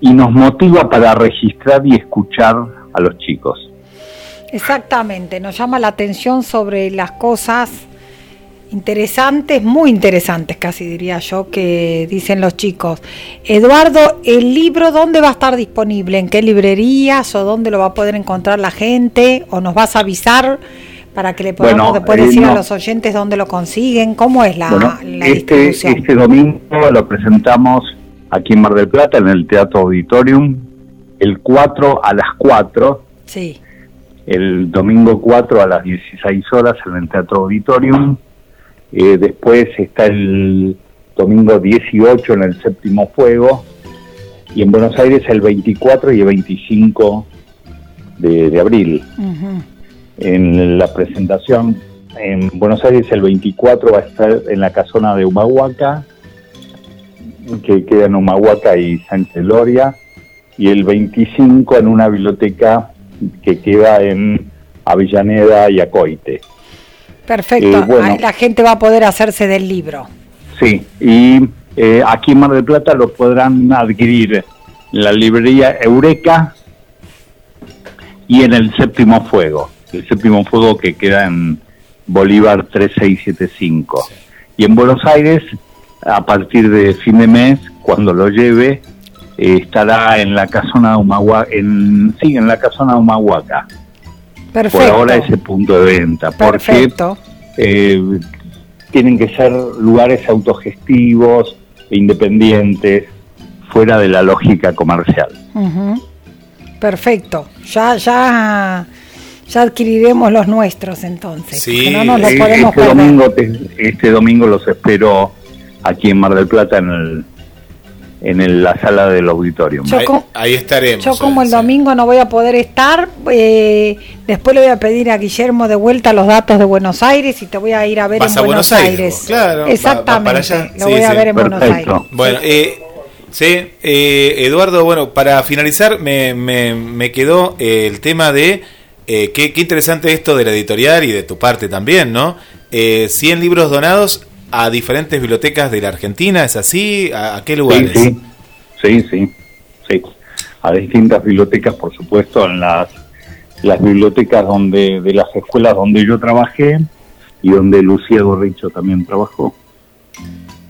y nos motiva para registrar y escuchar a los chicos. Exactamente, nos llama la atención sobre las cosas interesantes, muy interesantes casi diría yo, que dicen los chicos. Eduardo, ¿el libro dónde va a estar disponible? ¿En qué librerías o dónde lo va a poder encontrar la gente? ¿O nos vas a avisar para que le podamos Bueno, después eh, decir a los oyentes dónde lo consiguen? ¿Cómo es la, Bueno, la este, este domingo lo presentamos aquí en Mar del Plata, en el Teatro Auditorium, el 4 a las 4, Sí, el domingo 4 a las 16 horas en el Teatro Auditorium. Eh, después está el domingo 18 en el Séptimo Fuego. Y en Buenos Aires el 24 y el 25 de, de abril. En la presentación en Buenos Aires el 24 va a estar en la casona de Humahuaca, que queda en Humahuaca y Sánchez Loria. Y el 25 en una biblioteca que queda en Avellaneda y Acoite. Perfecto, Eh, bueno. Ahí la gente va a poder hacerse del libro. Sí, y eh, aquí en Mar del Plata lo podrán adquirir en la librería Eureka y en el Séptimo Fuego. El Séptimo Fuego que queda en Bolívar 3675. Y en Buenos Aires, a partir de fin de mes, cuando lo lleve, eh, estará en la casona de Humahuaca, en, sí, en la casona de Humahuaca. Perfecto. Por ahora ese punto de venta. Porque Perfecto. eh, tienen que ser lugares autogestivos e independientes, fuera de la lógica comercial. Perfecto. Ya, ya, ya adquiriremos los nuestros entonces. Sí, porque no nos los Eh, podemos este, perder. domingo, te- este domingo los espero aquí en Mar del Plata en el en el- la sala del auditorio. Ahí, ahí estaremos. Yo como el sí. domingo no voy a poder estar, eh, después le voy a pedir a Guillermo de vuelta los datos de Buenos Aires y te voy a ir a ver Vas en a Buenos, Buenos Aires. Aires, claro, va- va Exactamente. para allá. Lo Sí, voy a ver en Buenos. Aires. Bueno, eh, sí, eh, Eduardo, bueno, para finalizar me, me, me quedó eh, el tema de eh, qué, qué interesante esto de la editorial y de tu parte también, ¿no? Eh, 100 libros donados a diferentes bibliotecas de la Argentina, ¿es así? ¿A, a qué Sí, lugares? sí, sí, sí, sí. A distintas bibliotecas, por supuesto, en las, las bibliotecas donde de las escuelas donde yo trabajé y donde Lucía Gorricho también trabajó.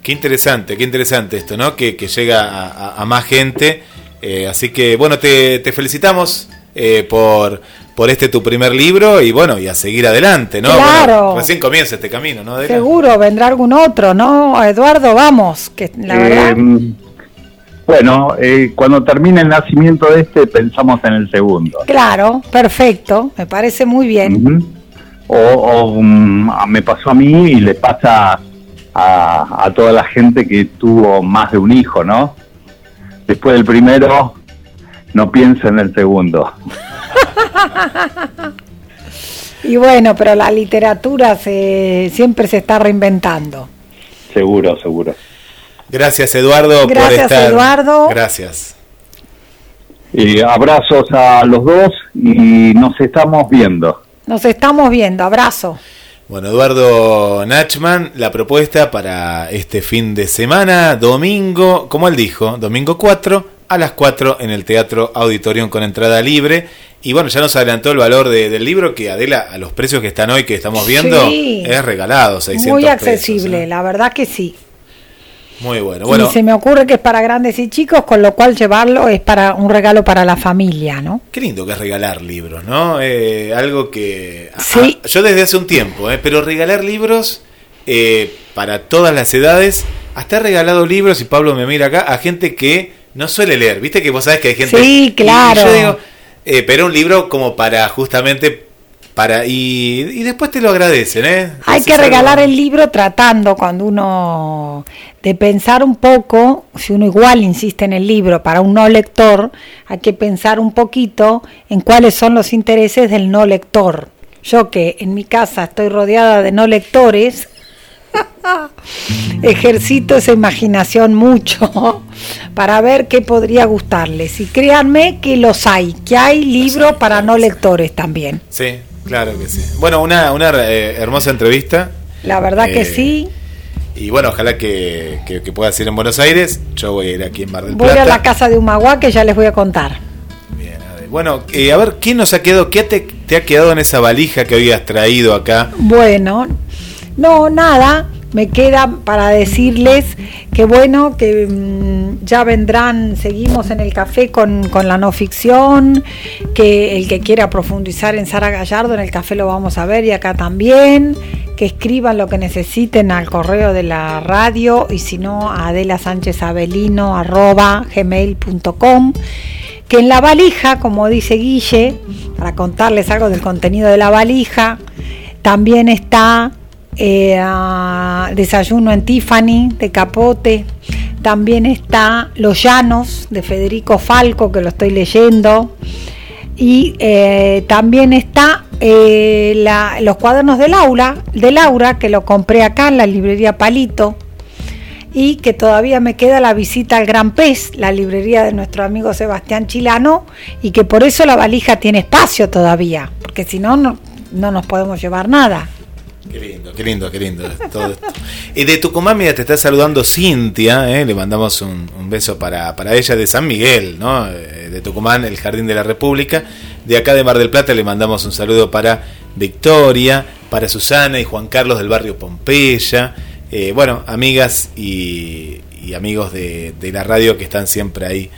Qué interesante, qué interesante esto, ¿no? Que, que llega a, a- a más gente. Eh, así que, bueno, te, te felicitamos eh, por, por este tu primer libro y, bueno, y a seguir adelante, ¿no? Claro. Bueno, recién comienza este camino, ¿no? Seguro vendrá algún otro, ¿no? Eduardo, vamos, que la verdad. Eh, bueno, eh, cuando termine el nacimiento de este, pensamos en el segundo. Claro, perfecto, me parece muy bien. O, o, mm, me pasó a mí y le pasa a, a toda la gente que tuvo más de un hijo, ¿no? después del primero, no piensa en el segundo. Y bueno, pero la literatura se, siempre se está reinventando. Seguro, seguro. Gracias, Eduardo, por Gracias, estar. Eduardo. Gracias. Eh, abrazos a los dos y nos estamos viendo. Nos estamos viendo, abrazo. Bueno, Eduardo Nachman, la propuesta para este fin de semana, domingo, como él dijo, domingo 4 a las 4 en el Teatro Auditorium con entrada libre. Y bueno, ya nos adelantó el valor de- del libro que Adela, a los precios que están hoy, que estamos viendo, Sí. es regalado, 600 Muy pesos, accesible, ¿eh? la verdad que sí. Muy bueno. Bueno, y se me ocurre que es para grandes y chicos, con lo cual llevarlo es para un regalo para la familia, ¿no? Qué lindo que es regalar libros, ¿no? Eh, algo que... a- Sí. a- yo desde hace un tiempo, ¿eh? pero regalar libros eh, para todas las edades, hasta he regalado libros, y Pablo me mira acá, a gente que no suele leer. Viste que vos sabés que hay gente... Sí, claro. Y yo digo, eh, pero un libro como para justamente... para Y, y después te lo agradecen, ¿eh? Hay que regalar algo- el libro tratando cuando uno de pensar un poco, si uno igual insiste en el libro para un no lector, hay que pensar un poquito en cuáles son los intereses del no lector. Yo que en mi casa estoy rodeada de no lectores, ejercito esa imaginación mucho para ver qué podría gustarles. Y créanme que los hay, que hay libros para no lectores también. Sí, claro que sí. Bueno, una, una eh, hermosa entrevista. La verdad que Eh, sí. Y bueno, ojalá que, que, que puedas ir en Buenos Aires. Yo voy a ir aquí en Mar del Voy a Plata. la casa de Humahuá que ya les voy a contar. Bueno, eh, a ver, ¿qué nos ha quedado? ¿Qué te, te ha quedado en esa valija que habías traído acá? Bueno, no, nada, me queda para decirles que bueno, que mm, ya vendrán, seguimos en el café con, con la no ficción, que el que quiera profundizar en Sara Gallardo en el café lo vamos a ver y acá también, que escriban lo que necesiten al correo de la radio y si no a Adela Sánchez Abelino arroba gmail.com que en la valija, como dice Guille, para contarles algo del contenido de la valija, también está eh, ah, Desayuno en Tiffany de Capote, también está Los Llanos de Federico Falco, que lo estoy leyendo, y eh, también está eh, los cuadernos de Laura, de Laura, que lo compré acá en la librería Palito, y que todavía me queda la visita al Gran Pez, la librería de nuestro amigo Sebastián Chilano, y que por eso la valija tiene espacio todavía, porque si no, no nos podemos llevar nada. Qué lindo, qué lindo, qué lindo todo esto. Y de Tucumán, mira, te está saludando Cintia, ¿eh? le mandamos un, beso para, para ella de San Miguel, ¿no? Eh, De Tucumán, el Jardín de la República. De acá de Mar del Plata le mandamos un saludo para Victoria, para Susana y Juan Carlos del barrio Pompeya. Eh, bueno, amigas y, amigos de, la radio que están siempre ahí,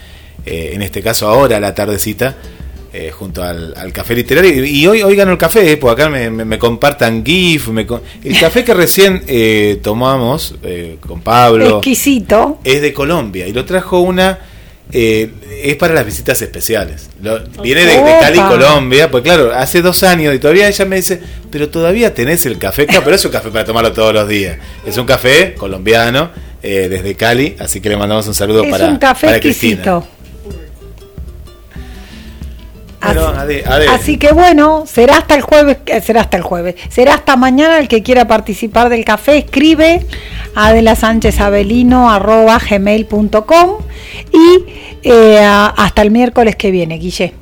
en este caso ahora, a la tardecita, eh, junto al, al café literario. Y, y hoy, hoy ganó el café, eh, porque acá me, me- me compartan GIF. me el café que recién eh, tomamos eh, con Pablo Exquisito. es de Colombia y lo trajo una. eh, es para las visitas especiales. Lo- viene de, de Cali. Colombia. Pues claro, hace dos años y todavía ella me dice, pero todavía tenés el café. Claro, pero es un café para tomarlo todos los días. Es un café colombiano eh, desde Cali, así que le mandamos un saludo Es para, un café para Cristina. Ade- ade- Así que bueno, será hasta el jueves, eh, será hasta el jueves, será hasta mañana el que quiera participar del café, escribe a Adela Sánchez Abelino arroba gmail.com y eh, hasta el miércoles que viene, Guille.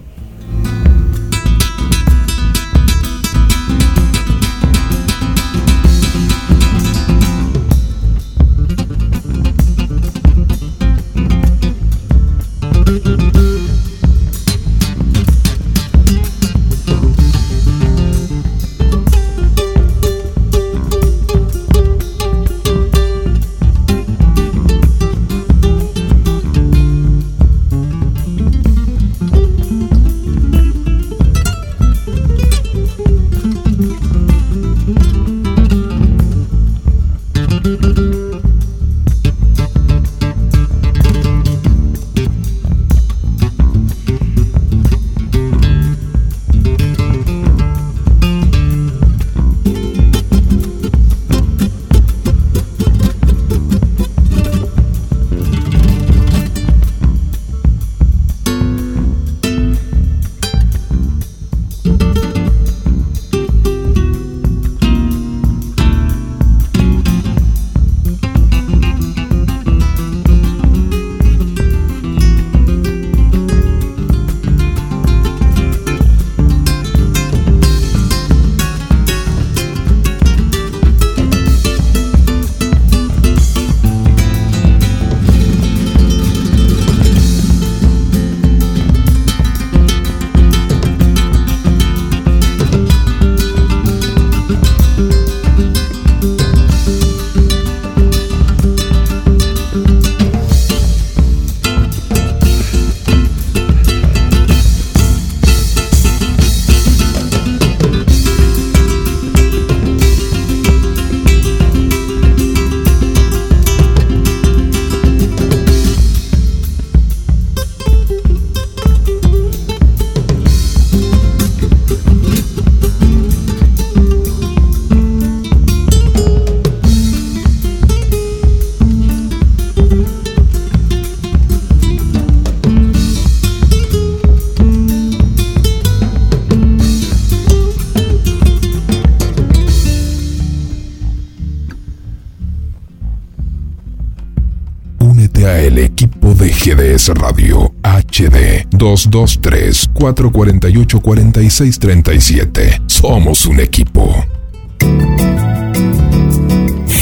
223-448-4637. Somos un equipo.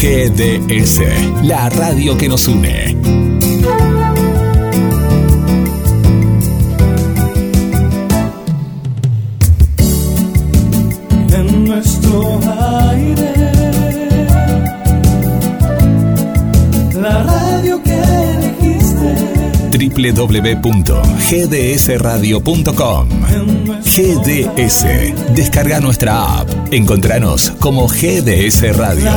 GDS, la radio que nos une. www.gdsradio.com GDS. Descarga nuestra app. Encontranos como GDS Radio.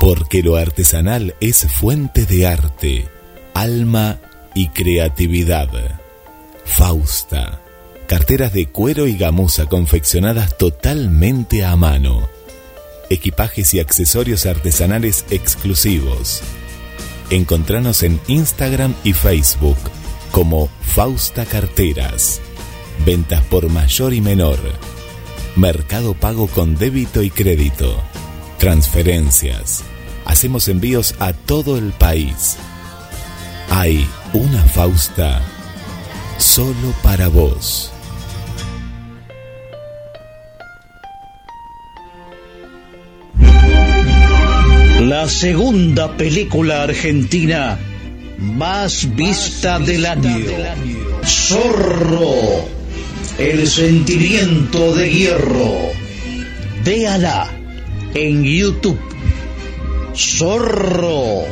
Porque lo artesanal es fuente de arte, alma y creatividad. Fausta. Carteras de cuero y gamuza confeccionadas totalmente a mano. Equipajes y accesorios artesanales exclusivos. Encontranos en Instagram y Facebook como Fausta Carteras. Ventas por mayor y menor. Mercado pago con débito y crédito. Transferencias. Hacemos envíos a todo el país. Hay una Fausta solo para vos. La segunda película argentina más vista del año. Zorro. El sentimiento de hierro. Véala en YouTube. Zorro.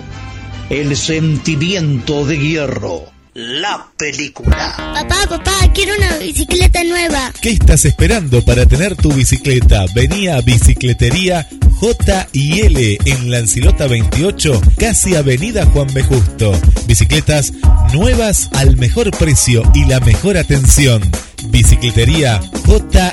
El sentimiento de hierro. La película. Papá, papá, quiero una bicicleta nueva. ¿Qué estás esperando para tener tu bicicleta? Vení a Bicicletería J y L en Lancilota 28, casi Avenida Juan B. Justo. Bicicletas nuevas al mejor precio y la mejor atención. Bicicletería J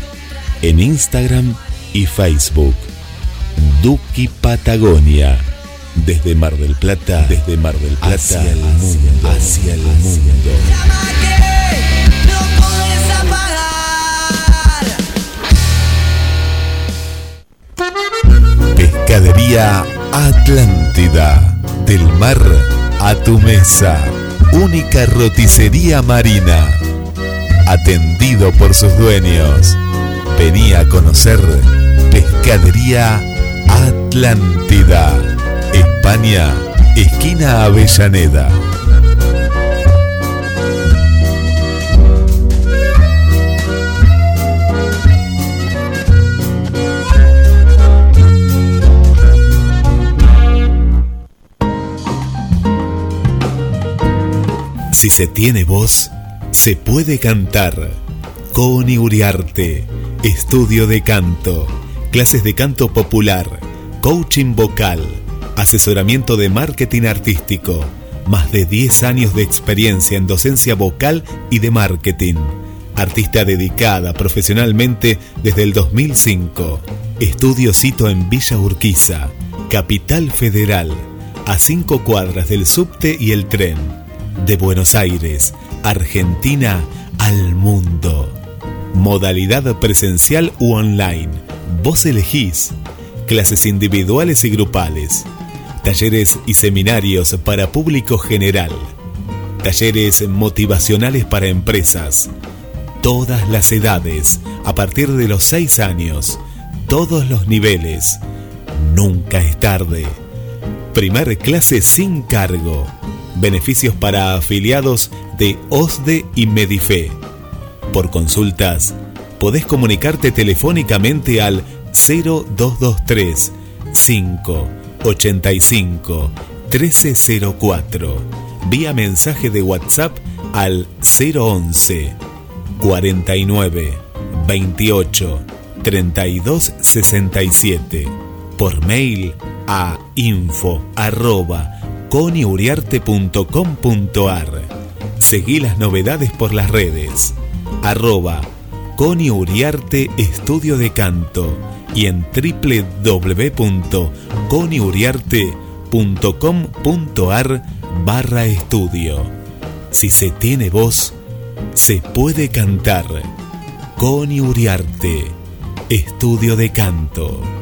en Instagram y Facebook. Duki Patagonia. Desde Mar del Plata, desde Mar del Plata hacia el mundo, hacia el mundo. Pescadería Atlántida. Del mar a tu mesa. Única roticería marina. Atendido por sus dueños. Venía a conocer Pescadería Atlántida. España, esquina Avellaneda. Si se tiene voz, se puede cantar. Uriarte, estudio de canto, clases de canto popular, coaching vocal, asesoramiento de marketing artístico, más de 10 años de experiencia en docencia vocal y de marketing. Artista dedicada profesionalmente desde el 2005. Estudio Cito en Villa Urquiza, Capital Federal, a 5 cuadras del subte y el tren. De Buenos Aires, Argentina al mundo. Modalidad presencial u online. Vos elegís. Clases individuales y grupales. Talleres y seminarios para público general. Talleres motivacionales para empresas. Todas las edades, a partir de los 6 años. Todos los niveles. Nunca es tarde. Primer clase sin cargo. Beneficios para afiliados de OSDE y Medife. Por consultas, podés comunicarte telefónicamente al 0223 585 1304 vía mensaje de WhatsApp al 011 49 28 32 67 por mail a info arroba coniuriarte.com.ar Seguí las novedades por las redes arroba coniuriarte estudio de canto y en www.coniuriarte.com.ar barra estudio. Si se tiene voz, se puede cantar. Coni Uriarte, estudio de canto.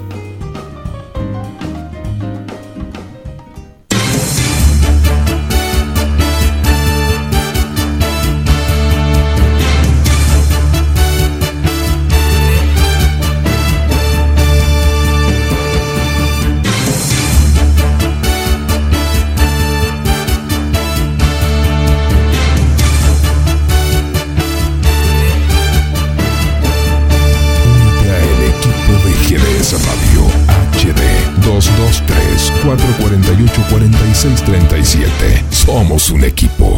223 448 4637. Somos un equipo.